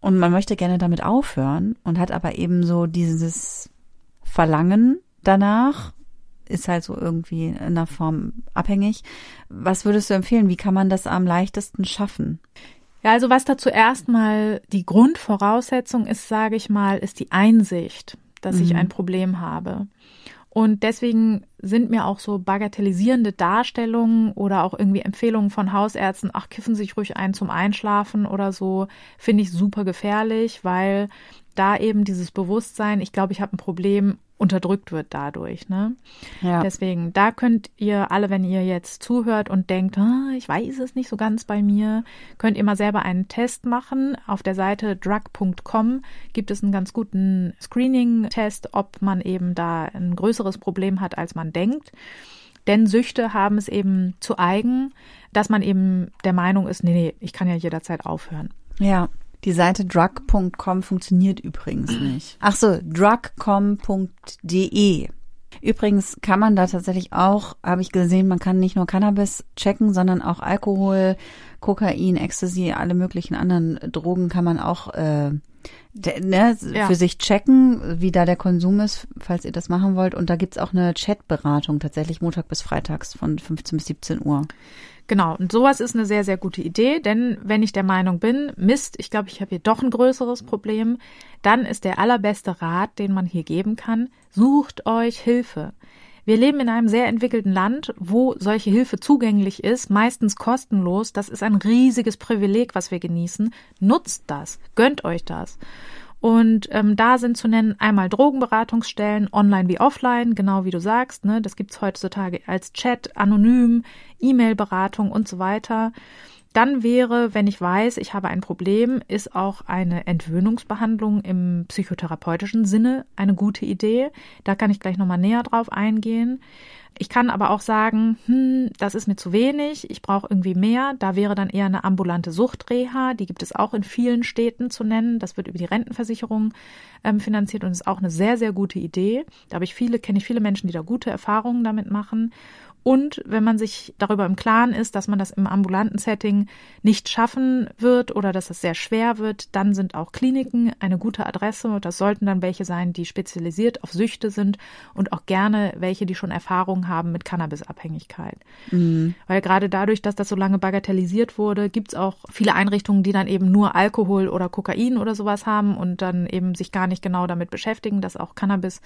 und man möchte gerne damit aufhören und hat aber eben so dieses Verlangen danach, ist halt so irgendwie in einer Form abhängig. Was würdest du empfehlen? Wie kann man das am leichtesten schaffen? Ja, also was da zuerst mal die Grundvoraussetzung ist, sage ich mal, ist die Einsicht, dass ich Mhm. ein Problem habe. Und deswegen sind mir auch so bagatellisierende Darstellungen oder auch irgendwie Empfehlungen von Hausärzten, ach, kiffen Sie sich ruhig ein zum Einschlafen oder so, finde ich super gefährlich, weil da eben dieses Bewusstsein, ich glaube, ich habe ein Problem, unterdrückt wird dadurch. Ne? Ja. Deswegen, da könnt ihr alle, wenn ihr jetzt zuhört und denkt, ah, ich weiß es nicht so ganz bei mir, könnt ihr mal selber einen Test machen. Auf der Seite drug.com gibt es einen ganz guten Screening-Test, ob man eben da ein größeres Problem hat, als man denkt. Denn Süchte haben es eben zu eigen, dass man eben der Meinung ist, nee, nee, ich kann ja jederzeit aufhören. Ja. Die Seite drug.com funktioniert übrigens *clears throat* nicht. Ach so, drugcom.de. Übrigens kann man da tatsächlich auch, habe ich gesehen, man kann nicht nur Cannabis checken, sondern auch Alkohol, Kokain, Ecstasy, alle möglichen anderen Drogen kann man auch äh, ne, ja. für sich checken, wie da der Konsum ist, falls ihr das machen wollt. Und da gibt's auch eine Chatberatung tatsächlich Montag bis Freitags von 15 bis 17 Uhr. Genau, und sowas ist eine sehr, sehr gute Idee, denn wenn ich der Meinung bin, Mist, ich glaube, ich habe hier doch ein größeres Problem, dann ist der allerbeste Rat, den man hier geben kann, sucht euch Hilfe. Wir leben in einem sehr entwickelten Land, wo solche Hilfe zugänglich ist, meistens kostenlos. Das ist ein riesiges Privileg, was wir genießen. Nutzt das, gönnt euch das. Und ähm, da sind zu nennen einmal Drogenberatungsstellen, online wie offline, genau wie du sagst. Ne? Das gibt's heutzutage als Chat, anonym, E-Mail-Beratung und so weiter. Dann wäre, wenn ich weiß, ich habe ein Problem, ist auch eine Entwöhnungsbehandlung im psychotherapeutischen Sinne eine gute Idee. Da kann ich gleich nochmal näher drauf eingehen. Ich kann aber auch sagen, hm, das ist mir zu wenig, ich brauche irgendwie mehr. Da wäre dann eher eine ambulante Suchtreha, die gibt es auch in vielen Städten zu nennen. Das wird über die Rentenversicherung ähm, finanziert und ist auch eine sehr, sehr gute Idee. Da habe ich viele, kenne ich viele Menschen, die da gute Erfahrungen damit machen. Und wenn man sich darüber im Klaren ist, dass man das im ambulanten Setting nicht schaffen wird oder dass es sehr schwer wird, dann sind auch Kliniken eine gute Adresse. Und das sollten dann welche sein, die spezialisiert auf Süchte sind und auch gerne welche, die schon Erfahrung haben mit Cannabisabhängigkeit. Mhm. Weil gerade dadurch, dass das so lange bagatellisiert wurde, gibt es auch viele Einrichtungen, die dann eben nur Alkohol oder Kokain oder sowas haben und dann eben sich gar nicht genau damit beschäftigen, dass auch Cannabis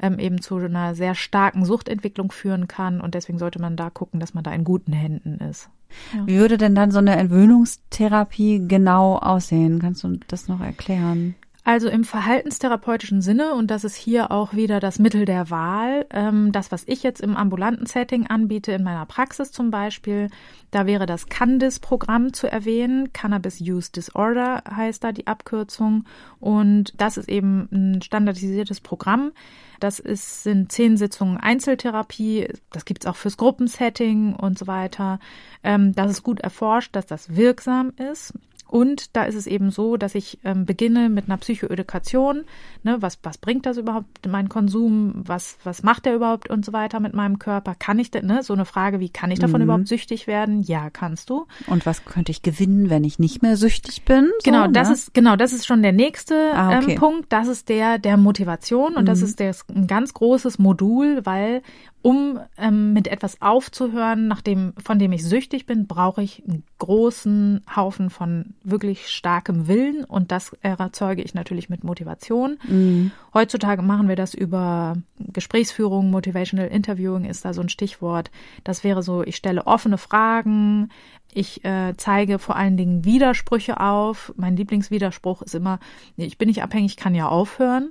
ähm, eben zu einer sehr starken Suchtentwicklung führen kann. Und deswegen sollte man da gucken, dass man da in guten Händen ist. Ja. Wie würde denn dann so eine Entwöhnungstherapie genau aussehen? Kannst du das noch erklären? Also im verhaltenstherapeutischen Sinne, und das ist hier auch wieder das Mittel der Wahl, ähm, das, was ich jetzt im ambulanten Setting anbiete, in meiner Praxis zum Beispiel, da wäre das CANDIS-Programm zu erwähnen. Cannabis Use Disorder heißt da die Abkürzung. Und das ist eben ein standardisiertes Programm. Das ist, sind zehn Sitzungen Einzeltherapie. Das gibt's auch fürs Gruppensetting und so weiter. Ähm, das ist gut erforscht, dass das wirksam ist. Und da ist es eben so, dass ich ähm, beginne mit einer Psychoedukation. Ne, was, was bringt das überhaupt, mein Konsum? Was, was macht der überhaupt und so weiter mit meinem Körper? Kann ich denn, ne, so eine Frage, wie kann ich davon mhm. überhaupt süchtig werden? Ja, kannst du. Und was könnte ich gewinnen, wenn ich nicht mehr süchtig bin? So, genau, das ne? ist, genau, das ist schon der nächste ah, okay. ähm, Punkt. Das ist der, der Motivation und mhm. das ist der, ein ganz großes Modul, weil um ähm, mit etwas aufzuhören, nachdem, von dem ich süchtig bin, brauche ich einen großen Haufen von wirklich starkem Willen und das erzeuge ich natürlich mit Motivation. Mhm. Heutzutage machen wir das über Gesprächsführung, Motivational Interviewing ist da so ein Stichwort. Das wäre so, ich stelle offene Fragen, ich äh, zeige vor allen Dingen Widersprüche auf. Mein Lieblingswiderspruch ist immer, ich bin nicht abhängig, kann ja aufhören.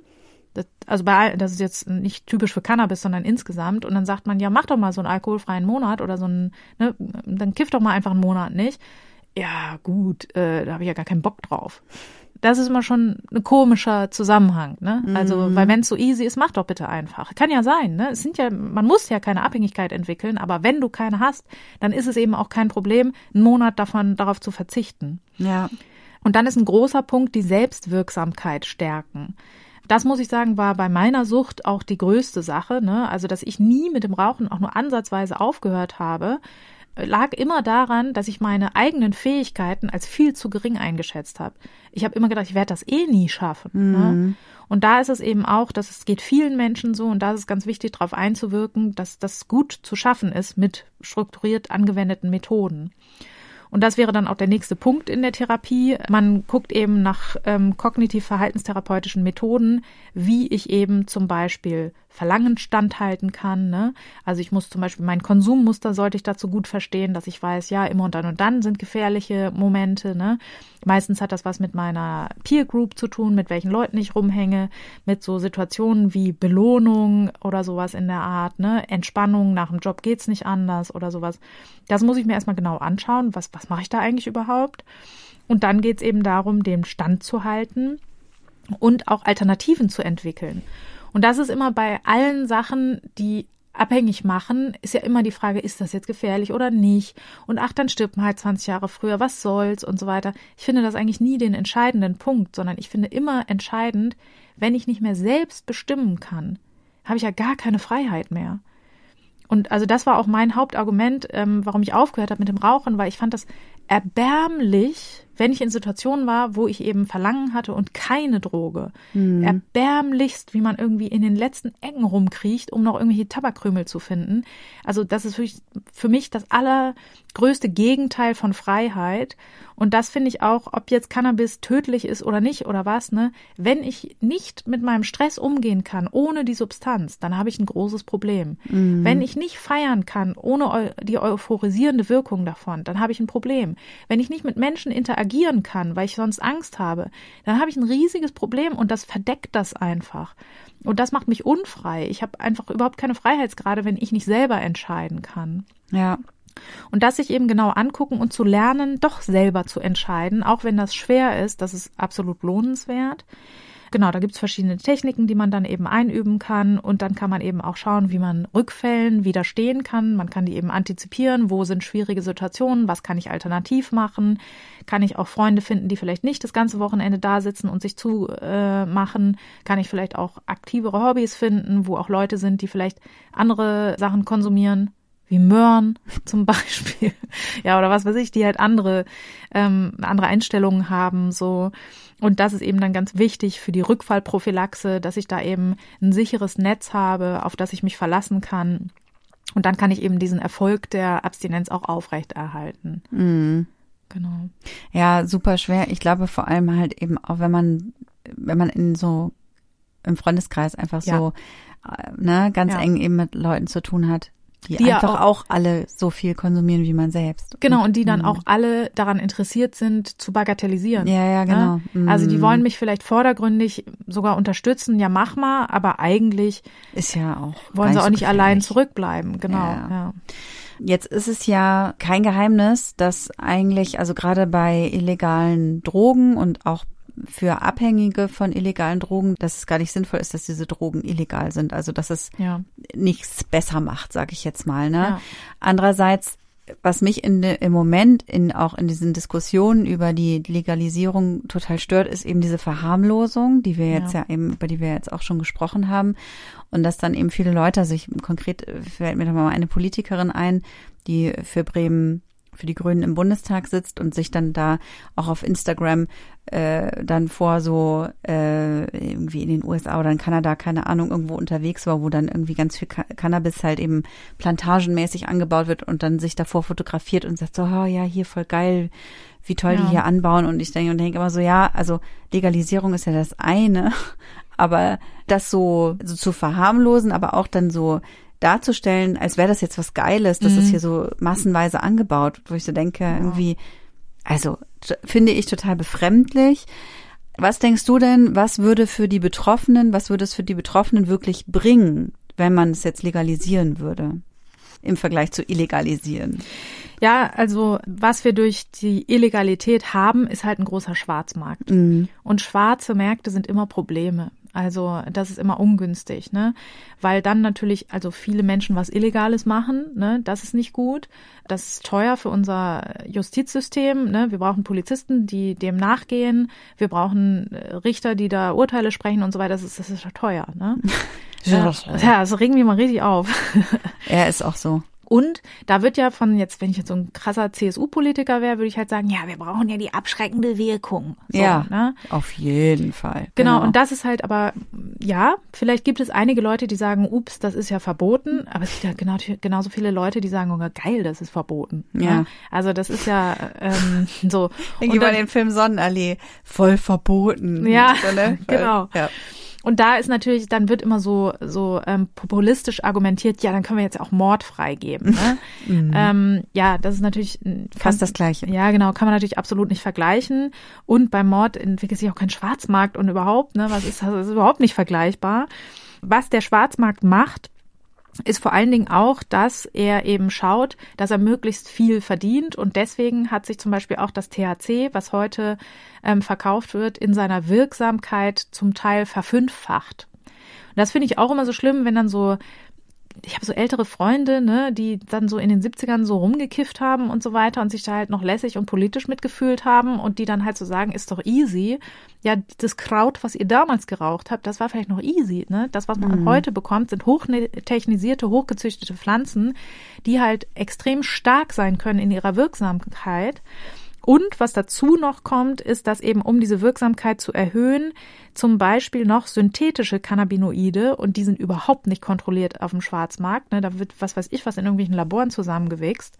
Das, also bei, das ist jetzt nicht typisch für Cannabis, sondern insgesamt. Und dann sagt man, ja, mach doch mal so einen alkoholfreien Monat oder so einen, ne, dann kiff doch mal einfach einen Monat nicht. Ja, gut, äh, da habe ich ja gar keinen Bock drauf. Das ist immer schon ein komischer Zusammenhang, ne? Also, mhm. weil wenn es so easy ist, mach doch bitte einfach. Kann ja sein, ne? Es sind ja, man muss ja keine Abhängigkeit entwickeln, aber wenn du keine hast, dann ist es eben auch kein Problem, einen Monat davon darauf zu verzichten. Ja. Und dann ist ein großer Punkt die Selbstwirksamkeit stärken. Das muss ich sagen, war bei meiner Sucht auch die größte Sache. Ne? Also, dass ich nie mit dem Rauchen auch nur ansatzweise aufgehört habe, lag immer daran, dass ich meine eigenen Fähigkeiten als viel zu gering eingeschätzt habe. Ich habe immer gedacht, ich werde das eh nie schaffen. Ne? Mhm. Ne? Und da ist es eben auch, dass es geht vielen Menschen so und da ist es ganz wichtig, darauf einzuwirken, dass das gut zu schaffen ist mit strukturiert angewendeten Methoden. Und das wäre dann auch der nächste Punkt in der Therapie. Man guckt eben nach ähm, kognitiv-verhaltenstherapeutischen Methoden, wie ich eben zum Beispiel Verlangen standhalten kann. Ne? Also ich muss zum Beispiel mein Konsummuster sollte ich dazu gut verstehen, dass ich weiß, ja, immer und dann und dann sind gefährliche Momente. Ne? Meistens hat das was mit meiner Peer Group zu tun, mit welchen Leuten ich rumhänge, mit so Situationen wie Belohnung oder sowas in der Art, ne? Entspannung, nach dem Job geht's nicht anders oder sowas. Das muss ich mir erstmal genau anschauen. Was, was mache ich da eigentlich überhaupt? Und dann geht's eben darum, den Stand zu halten und auch Alternativen zu entwickeln. Und das ist immer bei allen Sachen, die abhängig machen, ist ja immer die Frage, ist das jetzt gefährlich oder nicht? Und ach, dann stirbt man halt 20 Jahre früher, was soll's und so weiter. Ich finde das eigentlich nie den entscheidenden Punkt, sondern ich finde immer entscheidend, wenn ich nicht mehr selbst bestimmen kann, habe ich ja gar keine Freiheit mehr. Und also das war auch mein Hauptargument, ähm, warum ich aufgehört habe mit dem Rauchen, weil ich fand das erbärmlich, wenn ich in Situationen war, wo ich eben Verlangen hatte und keine Droge. Mhm. Erbärmlichst, wie man irgendwie in den letzten Ecken rumkriecht, um noch irgendwelche Tabakkrümel zu finden. Also das ist für mich, für mich das allergrößte Gegenteil von Freiheit. Und das finde ich auch, ob jetzt Cannabis tödlich ist oder nicht oder was, ne? Wenn ich nicht mit meinem Stress umgehen kann, ohne die Substanz, dann habe ich ein großes Problem. Mhm. Wenn ich nicht feiern kann, ohne die euphorisierende Wirkung davon, dann habe ich ein Problem. Wenn ich nicht mit Menschen interagieren kann, weil ich sonst Angst habe, dann habe ich ein riesiges Problem und das verdeckt das einfach. Und das macht mich unfrei. Ich habe einfach überhaupt keine Freiheitsgrade, wenn ich nicht selber entscheiden kann. Ja. Und das sich eben genau angucken und zu lernen, doch selber zu entscheiden, auch wenn das schwer ist, das ist absolut lohnenswert. Genau, da gibt's verschiedene Techniken, die man dann eben einüben kann. Und dann kann man eben auch schauen, wie man Rückfällen widerstehen kann. Man kann die eben antizipieren, wo sind schwierige Situationen, was kann ich alternativ machen, kann ich auch Freunde finden, die vielleicht nicht das ganze Wochenende da sitzen und sich zu äh, machen, kann ich vielleicht auch aktivere Hobbys finden, wo auch Leute sind, die vielleicht andere Sachen konsumieren, wie Möhren *laughs* zum Beispiel, ja, oder was weiß ich, die halt andere, ähm, andere Einstellungen haben, so. Und das ist eben dann ganz wichtig für die Rückfallprophylaxe, dass ich da eben ein sicheres Netz habe, auf das ich mich verlassen kann. Und dann kann ich eben diesen Erfolg der Abstinenz auch aufrechterhalten. Mhm. Genau. Ja, super schwer. Ich glaube vor allem halt eben auch, wenn man, wenn man in so im Freundeskreis einfach ja. so, äh, ne, ganz ja. eng eben mit Leuten zu tun hat, die, die einfach ja auch, auch, alle so viel konsumieren wie man selbst. Genau, und die dann mhm. auch alle daran interessiert sind, zu bagatellisieren. Ja, ja, ne? genau. Ne? Also die wollen mich vielleicht vordergründig sogar unterstützen, ja, mach mal, aber eigentlich ist ja auch wollen sie auch nicht allein zurückbleiben. Genau. Ja. ja. Jetzt ist es ja kein Geheimnis, dass eigentlich, also gerade bei illegalen Drogen und auch für Abhängige von illegalen Drogen, dass es gar nicht sinnvoll ist, dass diese Drogen illegal sind. Also dass es ja. nichts besser macht, sage ich jetzt mal. Ne? Ja. Andererseits was mich in, im Moment in auch in diesen Diskussionen über die Legalisierung total stört, ist eben diese Verharmlosung, die wir jetzt ja. ja, eben, über die wir jetzt auch schon gesprochen haben. Und dass dann eben viele Leute, also ich konkret fällt mir da mal eine Politikerin ein, die für Bremen für die Grünen im Bundestag sitzt und sich dann da auch auf Instagram äh, dann vor so äh, irgendwie in den USA oder in Kanada, keine Ahnung, irgendwo unterwegs war, wo dann irgendwie ganz viel Cannabis halt eben plantagenmäßig angebaut wird und dann sich davor fotografiert und sagt so, oh ja, hier voll geil, wie toll ja. die hier anbauen. Und ich denke und denke immer so, ja, also Legalisierung ist ja das eine, *laughs* aber das so, so zu verharmlosen, aber auch dann so darzustellen, als wäre das jetzt was Geiles, dass mhm. das hier so massenweise angebaut, wo ich so denke, ja. irgendwie, also finde ich total befremdlich. Was denkst du denn, was würde für die Betroffenen, was würde es für die Betroffenen wirklich bringen, wenn man es jetzt legalisieren würde? Im Vergleich zu illegalisieren. Ja, also was wir durch die Illegalität haben, ist halt ein großer Schwarzmarkt. Mhm. Und schwarze Märkte sind immer Probleme. Also das ist immer ungünstig, ne? Weil dann natürlich also viele Menschen was Illegales machen, ne? Das ist nicht gut. Das ist teuer für unser Justizsystem, ne? Wir brauchen Polizisten, die dem nachgehen. Wir brauchen äh, Richter, die da Urteile sprechen und so weiter. Das ist, das ist teuer, ne? ja, *laughs* ja, das regen wir mal richtig auf. *laughs* Er ist auch so. Und da wird ja von jetzt, wenn ich jetzt so ein krasser CSU-Politiker wäre, würde ich halt sagen, ja, wir brauchen ja die abschreckende Wirkung. So, ja, ne? auf jeden Fall. Genau, und das ist halt aber, ja, vielleicht gibt es einige Leute, die sagen, ups, das ist ja verboten, aber es gibt ja genau, genauso viele Leute, die sagen, oh, geil, das ist verboten. Ja. ja? Also das ist ja ähm, so. Ich über den Film Sonnenallee, voll verboten. Ja, so, ne? *laughs* genau. Ja. Und da ist natürlich, dann wird immer so so ähm, populistisch argumentiert, ja, dann können wir jetzt auch Mord freigeben. Ne? *laughs* mhm. ähm, ja, das ist natürlich fast das Gleiche. Ja, genau, kann man natürlich absolut nicht vergleichen. Und beim Mord entwickelt sich auch kein Schwarzmarkt und überhaupt, ne, was ist, das ist überhaupt nicht vergleichbar. Was der Schwarzmarkt macht, ist vor allen Dingen auch, dass er eben schaut, dass er möglichst viel verdient und deswegen hat sich zum Beispiel auch das THC, was heute ähm, verkauft wird, in seiner Wirksamkeit zum Teil verfünffacht. Und das finde ich auch immer so schlimm, wenn dann so ich habe so ältere Freunde, ne, die dann so in den 70ern so rumgekifft haben und so weiter und sich da halt noch lässig und politisch mitgefühlt haben und die dann halt so sagen, ist doch easy. Ja, das Kraut, was ihr damals geraucht habt, das war vielleicht noch easy, ne? Das, was man mhm. heute bekommt, sind hochtechnisierte, hochgezüchtete Pflanzen, die halt extrem stark sein können in ihrer Wirksamkeit. Und was dazu noch kommt, ist, dass eben um diese Wirksamkeit zu erhöhen, zum Beispiel noch synthetische Cannabinoide, und die sind überhaupt nicht kontrolliert auf dem Schwarzmarkt, ne, da wird was weiß ich was in irgendwelchen Laboren zusammengewichst,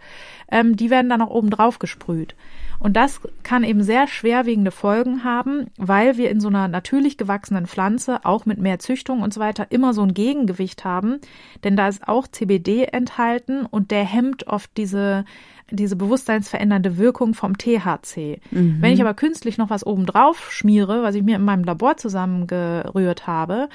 ähm, die werden dann auch oben drauf gesprüht. Und das kann eben sehr schwerwiegende Folgen haben, weil wir in so einer natürlich gewachsenen Pflanze auch mit mehr Züchtung und so weiter immer so ein Gegengewicht haben, denn da ist auch CBD enthalten und der hemmt oft diese diese bewusstseinsverändernde Wirkung vom THC. Mhm. Wenn ich aber künstlich noch was oben drauf schmiere, was ich mir in meinem Labor zusammengerührt habe,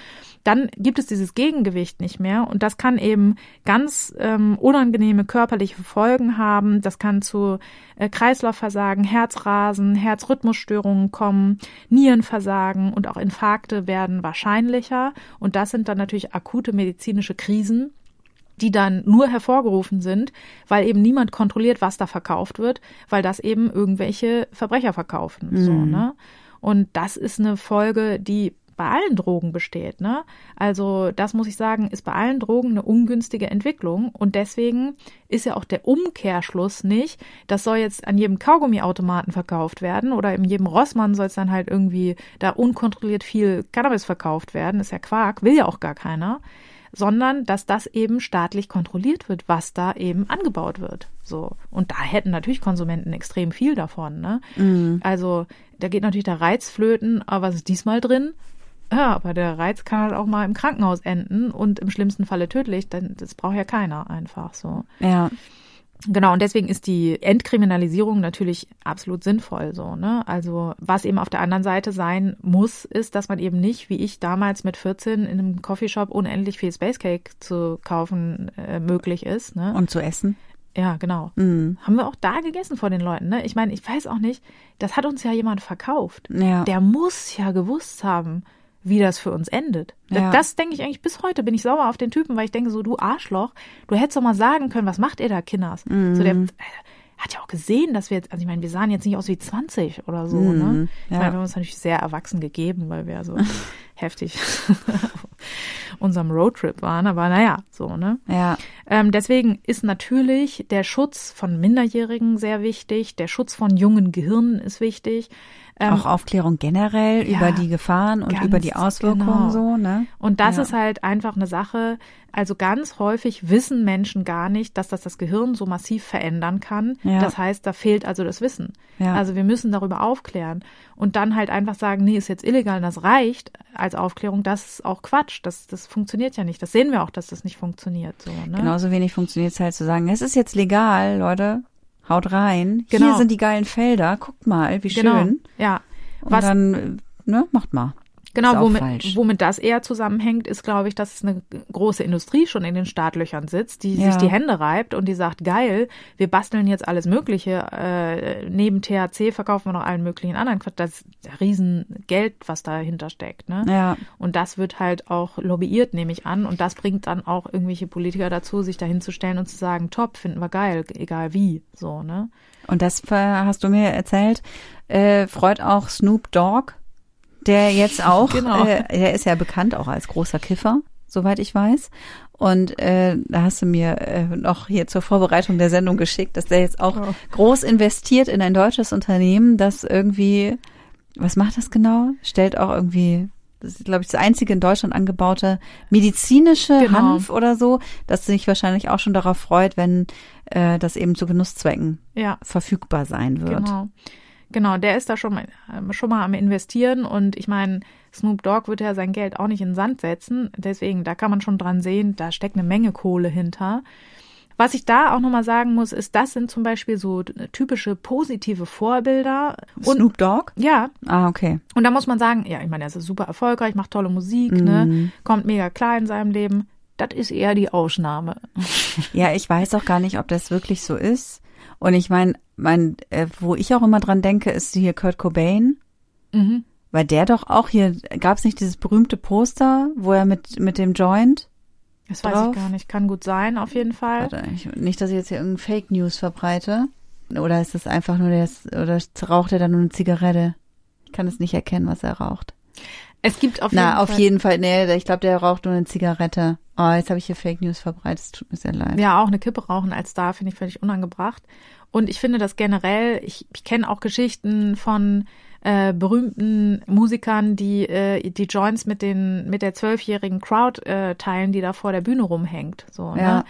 dann gibt es dieses Gegengewicht nicht mehr und das kann eben ganz ähm, unangenehme körperliche Folgen haben. Das kann zu äh, Kreislaufversagen, Herzrasen, Herzrhythmusstörungen kommen, Nierenversagen und auch Infarkte werden wahrscheinlicher und das sind dann natürlich akute medizinische Krisen die dann nur hervorgerufen sind, weil eben niemand kontrolliert, was da verkauft wird, weil das eben irgendwelche Verbrecher verkaufen. Mhm. So, ne? Und das ist eine Folge, die bei allen Drogen besteht. Ne? Also das muss ich sagen, ist bei allen Drogen eine ungünstige Entwicklung und deswegen ist ja auch der Umkehrschluss nicht, das soll jetzt an jedem Kaugummiautomaten verkauft werden oder in jedem Rossmann soll es dann halt irgendwie da unkontrolliert viel Cannabis verkauft werden. Ist ja Quark, will ja auch gar keiner sondern dass das eben staatlich kontrolliert wird, was da eben angebaut wird. So. Und da hätten natürlich Konsumenten extrem viel davon. Ne? Mhm. Also da geht natürlich der Reiz flöten, aber was ist diesmal drin? Ja, aber der Reiz kann halt auch mal im Krankenhaus enden und im schlimmsten Falle tödlich, denn das braucht ja keiner einfach so. Ja. Genau, und deswegen ist die Entkriminalisierung natürlich absolut sinnvoll so, ne? Also, was eben auf der anderen Seite sein muss, ist, dass man eben nicht, wie ich damals mit 14 in einem Coffeeshop unendlich viel Spacecake zu kaufen äh, möglich ist, ne? Und zu essen? Ja, genau. Mhm. Haben wir auch da gegessen vor den Leuten, ne? Ich meine, ich weiß auch nicht, das hat uns ja jemand verkauft. Ja. Der muss ja gewusst haben, wie das für uns endet. Ja. Das, denke ich eigentlich bis heute, bin ich sauer auf den Typen, weil ich denke so, du Arschloch, du hättest doch mal sagen können, was macht ihr da, Kinders? Mhm. So der äh, hat ja auch gesehen, dass wir jetzt, also ich meine, wir sahen jetzt nicht aus wie 20 oder so, mhm. ne? Ich ja. meine, wir haben uns natürlich sehr erwachsen gegeben, weil wir so *laughs* heftig *laughs* unserem Roadtrip waren, aber naja, so, ne? Ja. Ähm, deswegen ist natürlich der Schutz von Minderjährigen sehr wichtig, der Schutz von jungen Gehirnen ist wichtig. Ähm, auch Aufklärung generell ja, über die Gefahren und über die Auswirkungen genau. so, ne? Und das ja. ist halt einfach eine Sache. Also ganz häufig wissen Menschen gar nicht, dass das das Gehirn so massiv verändern kann. Ja. Das heißt, da fehlt also das Wissen. Also wir müssen darüber aufklären und dann halt einfach sagen, nee, ist jetzt illegal, das reicht als Aufklärung. Das ist auch Quatsch. Das, das funktioniert ja nicht. Das sehen wir auch, dass das nicht funktioniert. So, ne? Genauso wenig funktioniert es halt zu sagen, es ist jetzt legal, Leute haut rein. Genau. Hier sind die geilen Felder, guckt mal, wie genau. schön. Ja. Und Was, dann, ne, macht mal. Genau, womit, womit das eher zusammenhängt, ist, glaube ich, dass es eine große Industrie schon in den Startlöchern sitzt, die ja. sich die Hände reibt und die sagt, geil, wir basteln jetzt alles Mögliche. Äh, neben THC verkaufen wir noch allen möglichen anderen Quatsch. Das ist Riesengeld, was dahinter steckt. Ne? Ja. Und das wird halt auch lobbyiert, nehme ich an. Und das bringt dann auch irgendwelche Politiker dazu, sich dahinzustellen und zu sagen, top, finden wir geil, egal wie. So, ne? Und das hast du mir erzählt, äh, freut auch Snoop Dogg der jetzt auch, genau. äh, der ist ja bekannt auch als großer Kiffer, soweit ich weiß. Und äh, da hast du mir äh, noch hier zur Vorbereitung der Sendung geschickt, dass der jetzt auch Oh. groß investiert in ein deutsches Unternehmen, das irgendwie, was macht das genau? Stellt auch irgendwie, das ist, glaube ich, das einzige in Deutschland angebaute medizinische Genau. Hanf oder so, das sich wahrscheinlich auch schon darauf freut, wenn äh, das eben zu Genusszwecken Ja, verfügbar sein wird. genau. Genau, der ist da schon mal, ähm, schon mal am Investieren und ich meine, Snoop Dogg wird ja sein Geld auch nicht in den Sand setzen. Deswegen, da kann man schon dran sehen, da steckt eine Menge Kohle hinter. Was ich da auch nochmal sagen muss, ist, das sind zum Beispiel so typische positive Vorbilder. Und Snoop Dogg? ja, Ah, okay. und da muss man sagen, ja, ich meine, er ist super erfolgreich, macht tolle Musik, ne, kommt mega klar in seinem Leben. Das ist eher die Ausnahme. *laughs* Ja, ich weiß auch gar nicht, ob das wirklich so ist. Und ich meine, mein, äh, wo ich auch immer dran denke, ist hier Kurt Cobain. Mhm. Weil der doch auch hier, gab es nicht dieses berühmte Poster, wo er mit, mit dem Joint? Das weiß Drauf? ich gar nicht. Kann gut sein, auf jeden Fall. Warte, ich, nicht, dass ich jetzt hier irgendein Fake News verbreite. Oder ist das einfach nur der, oder raucht er dann nur eine Zigarette? Ich kann es nicht erkennen, was er raucht. Es gibt auf jeden Na, Fall. auf jeden Fall, nee, ich glaube, der raucht nur eine Zigarette. Oh, jetzt habe ich hier Fake News verbreitet, es tut mir sehr leid. Ja, auch eine Kippe rauchen als Star finde ich völlig unangebracht. Und ich finde das generell, ich, ich kenne auch Geschichten von äh, berühmten Musikern, die äh, die Joints mit den mit der zwölfjährigen Crowd äh, teilen, die da vor der Bühne rumhängt. So, Ja. ne?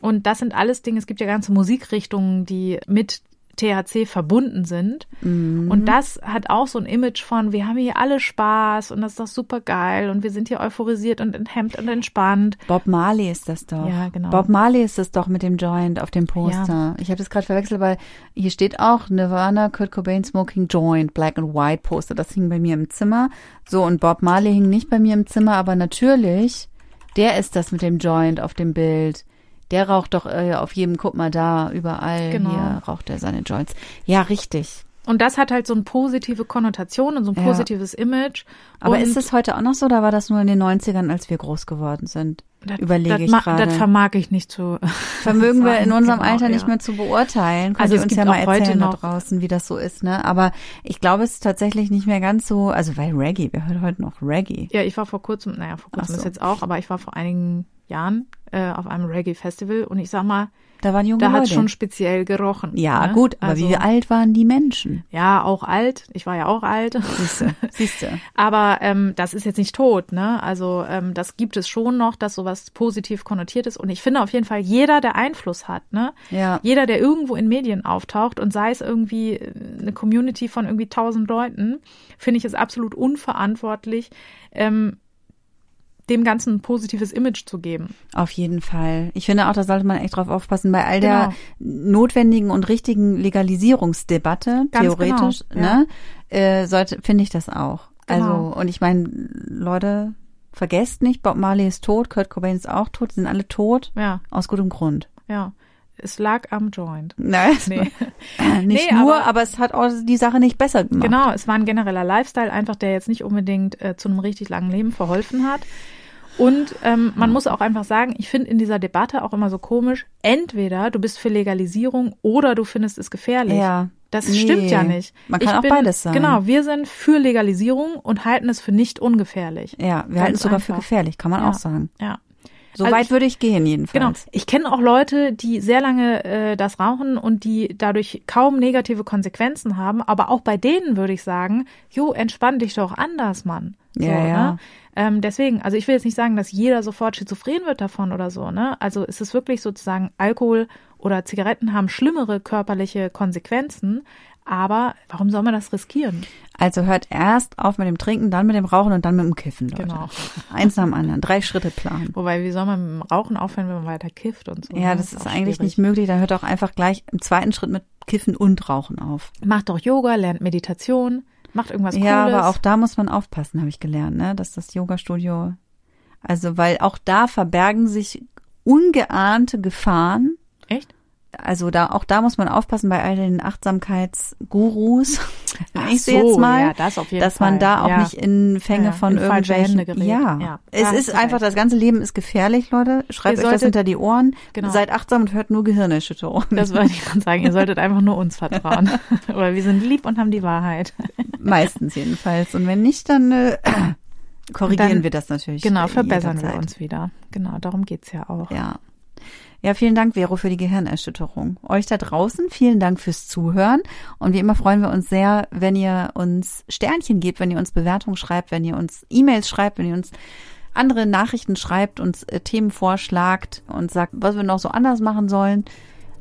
Und das sind alles Dinge, es gibt ja ganze Musikrichtungen, die mit THC verbunden sind. Mhm. Und das hat auch so ein Image von, wir haben hier alle Spaß und das ist doch super geil und wir sind hier euphorisiert und enthemmt und entspannt. Bob Marley ist das doch. Ja, genau. Bob Marley ist das doch mit dem Joint auf dem Poster. Ich habe das gerade verwechselt, weil hier steht auch Nirvana, Kurt Cobain Smoking Joint, Black and White Poster. Das hing bei mir im Zimmer. So, und Bob Marley hing nicht bei mir im Zimmer, aber natürlich, der ist das mit dem Joint auf dem Bild. Der raucht doch äh, auf jedem, guck mal da, überall Genau. hier raucht er seine Joints. Ja, richtig. Und das hat halt so eine positive Konnotation und so ein Ja. positives Image. Aber und ist es heute auch noch so, oder war das nur in den 90ern, als wir groß geworden sind? das, Überlege das ich gerade. Das vermag ich nicht zu. *laughs* Vermögen wir *laughs* in unserem genau, Alter nicht ja. mehr zu beurteilen. Könnt Also ihr uns ja mal erzählen da noch- draußen, wie das so ist, ne? Aber ich glaube, es ist tatsächlich nicht mehr ganz so, also weil Reggae, wer hört heute noch Reggae? Ja, ich war vor kurzem, naja, vor kurzem so. ist jetzt auch, aber ich war vor einigen Jahren äh, auf einem Reggae-Festival und ich sag mal, Da waren junge da hat Leute. schon speziell gerochen. ja, ne? gut, aber also, wie alt waren die Menschen? Ja, auch alt. Ich war ja auch alt. Siehste, *laughs* siehste. Aber ähm, das ist jetzt nicht tot, ne? Also ähm, das gibt es schon noch, dass sowas positiv konnotiert ist. Und ich finde auf jeden Fall, jeder, der Einfluss hat, ne? Ja. Jeder, der irgendwo in Medien auftaucht und sei es irgendwie äh, eine Community von irgendwie tausend Leuten, finde ich es absolut unverantwortlich, ähm, dem Ganzen ein positives Image zu geben. Auf jeden Fall. Ich finde auch, da sollte man echt drauf aufpassen, bei all der Genau. notwendigen und richtigen Legalisierungsdebatte, Ganz theoretisch, genau, ne, äh, sollte, finde ich das auch. Genau. Also, und ich meine, Leute, vergesst nicht, Bob Marley ist tot, Kurt Cobain ist auch tot, sind alle tot, Ja, aus gutem Grund. ja. Es lag am Joint. *laughs* Nein, Nee. *laughs* *laughs* nicht Nee, nur, aber- aber, es hat auch die Sache nicht besser gemacht. Genau, es war ein genereller Lifestyle, einfach der jetzt nicht unbedingt äh, zu einem richtig langen Leben verholfen hat. Und ähm, man muss auch einfach sagen, ich finde in dieser Debatte auch immer so komisch, entweder du bist für Legalisierung oder du findest es gefährlich. Ja. Das Nee. stimmt ja nicht. Man kann ich auch bin, beides sein. Genau, wir sind für Legalisierung und halten es für nicht ungefährlich. Ja, wir Ganz halten es sogar für einfach. gefährlich, kann man Ja. auch sagen. Ja. So Also weit ich- würde ich gehen, jedenfalls. Genau. Ich kenne auch Leute, die sehr lange äh, das rauchen und die dadurch kaum negative Konsequenzen haben. Aber auch bei denen würde ich sagen, jo, entspann dich doch anders, Mann. So, Ja, ja. Ne? Ähm, deswegen, also ich will jetzt nicht sagen, dass jeder sofort schizophren wird davon oder so. Ne? Also es ist wirklich sozusagen Alkohol oder Zigaretten haben schlimmere körperliche Konsequenzen. Aber warum soll man das riskieren? Also hört erst auf mit dem Trinken, dann mit dem Rauchen und dann mit dem Kiffen, Leute. Genau. Eins nach dem anderen. Drei Schritte Plan. Wobei, wie soll man mit dem Rauchen aufhören, wenn man weiter kifft und so? Ja, ne? das ist auch eigentlich schwierig. nicht möglich. Dann hört auch einfach gleich im zweiten Schritt mit Kiffen und Rauchen auf. Macht doch Yoga, lernt Meditation, macht irgendwas Ja, Cooles. aber auch da muss man aufpassen, habe ich gelernt, ne? Dass das Yoga-Studio, also weil auch da verbergen sich ungeahnte Gefahren. Echt? Also da, auch da muss man aufpassen bei all den Achtsamkeitsgurus. *laughs* Ach ich so, sehe jetzt mal, ja, das dass man Fall. da auch Ja. nicht in Fänge Ja, von in irgendwelchen. Ja, Ja, es ist einfach, das ganze Leben ist gefährlich, Leute. Schreibt Ihr euch das solltet- hinter die Ohren. Genau. Seid achtsam und hört nur Gehirnerschütterung. Das wollte ich gerade sagen. Ihr solltet einfach nur uns vertrauen. *laughs* Weil wir sind lieb und haben die Wahrheit. Meistens jedenfalls. Und wenn nicht, dann äh, korrigieren Dann- wir das natürlich. Genau, verbessern wir uns wieder. Genau, darum geht's ja auch. Ja. Ja, vielen Dank, Vero, für die Gehirnerschütterung. Euch da draußen, vielen Dank fürs Zuhören. Und wie immer freuen wir uns sehr, wenn ihr uns Sternchen gebt, wenn ihr uns Bewertungen schreibt, wenn ihr uns E-Mails schreibt, wenn ihr uns andere Nachrichten schreibt, uns äh, Themen vorschlagt und sagt, was wir noch so anders machen sollen.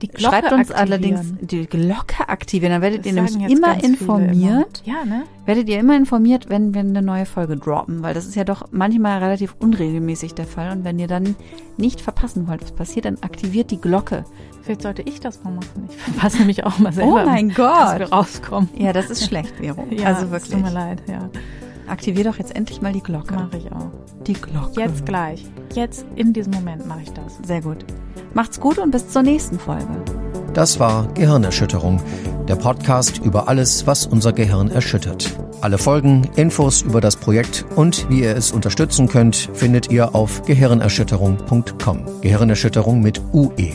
Die Glocke Schreibt uns aktivieren. allerdings die Glocke aktivieren, dann werdet Das ihr nämlich immer informiert. Immer. Ja, ne? Werdet ihr immer informiert, wenn wir eine neue Folge droppen, weil das ist ja doch manchmal relativ unregelmäßig der Fall. Und wenn ihr dann nicht verpassen wollt, was passiert, dann aktiviert die Glocke. Vielleicht sollte ich das mal machen. Ich *laughs* verpasse nämlich auch mal selber, Oh mein dass Gott. wir rauskommen. Ja, das ist schlecht, Vero. *laughs* Ja, also wirklich. Tut mir leid, ja. Aktivier doch jetzt endlich mal die Glocke. Mache ich auch. Die Glocke. Jetzt gleich. Jetzt in diesem Moment mache ich das. Sehr gut. Macht's gut und bis zur nächsten Folge. Das war Gehirnerschütterung, der Podcast über alles, was unser Gehirn erschüttert. Alle Folgen, Infos über das Projekt und wie ihr es unterstützen könnt, findet ihr auf gehirnerschütterung.com. Gehirnerschütterung mit UE.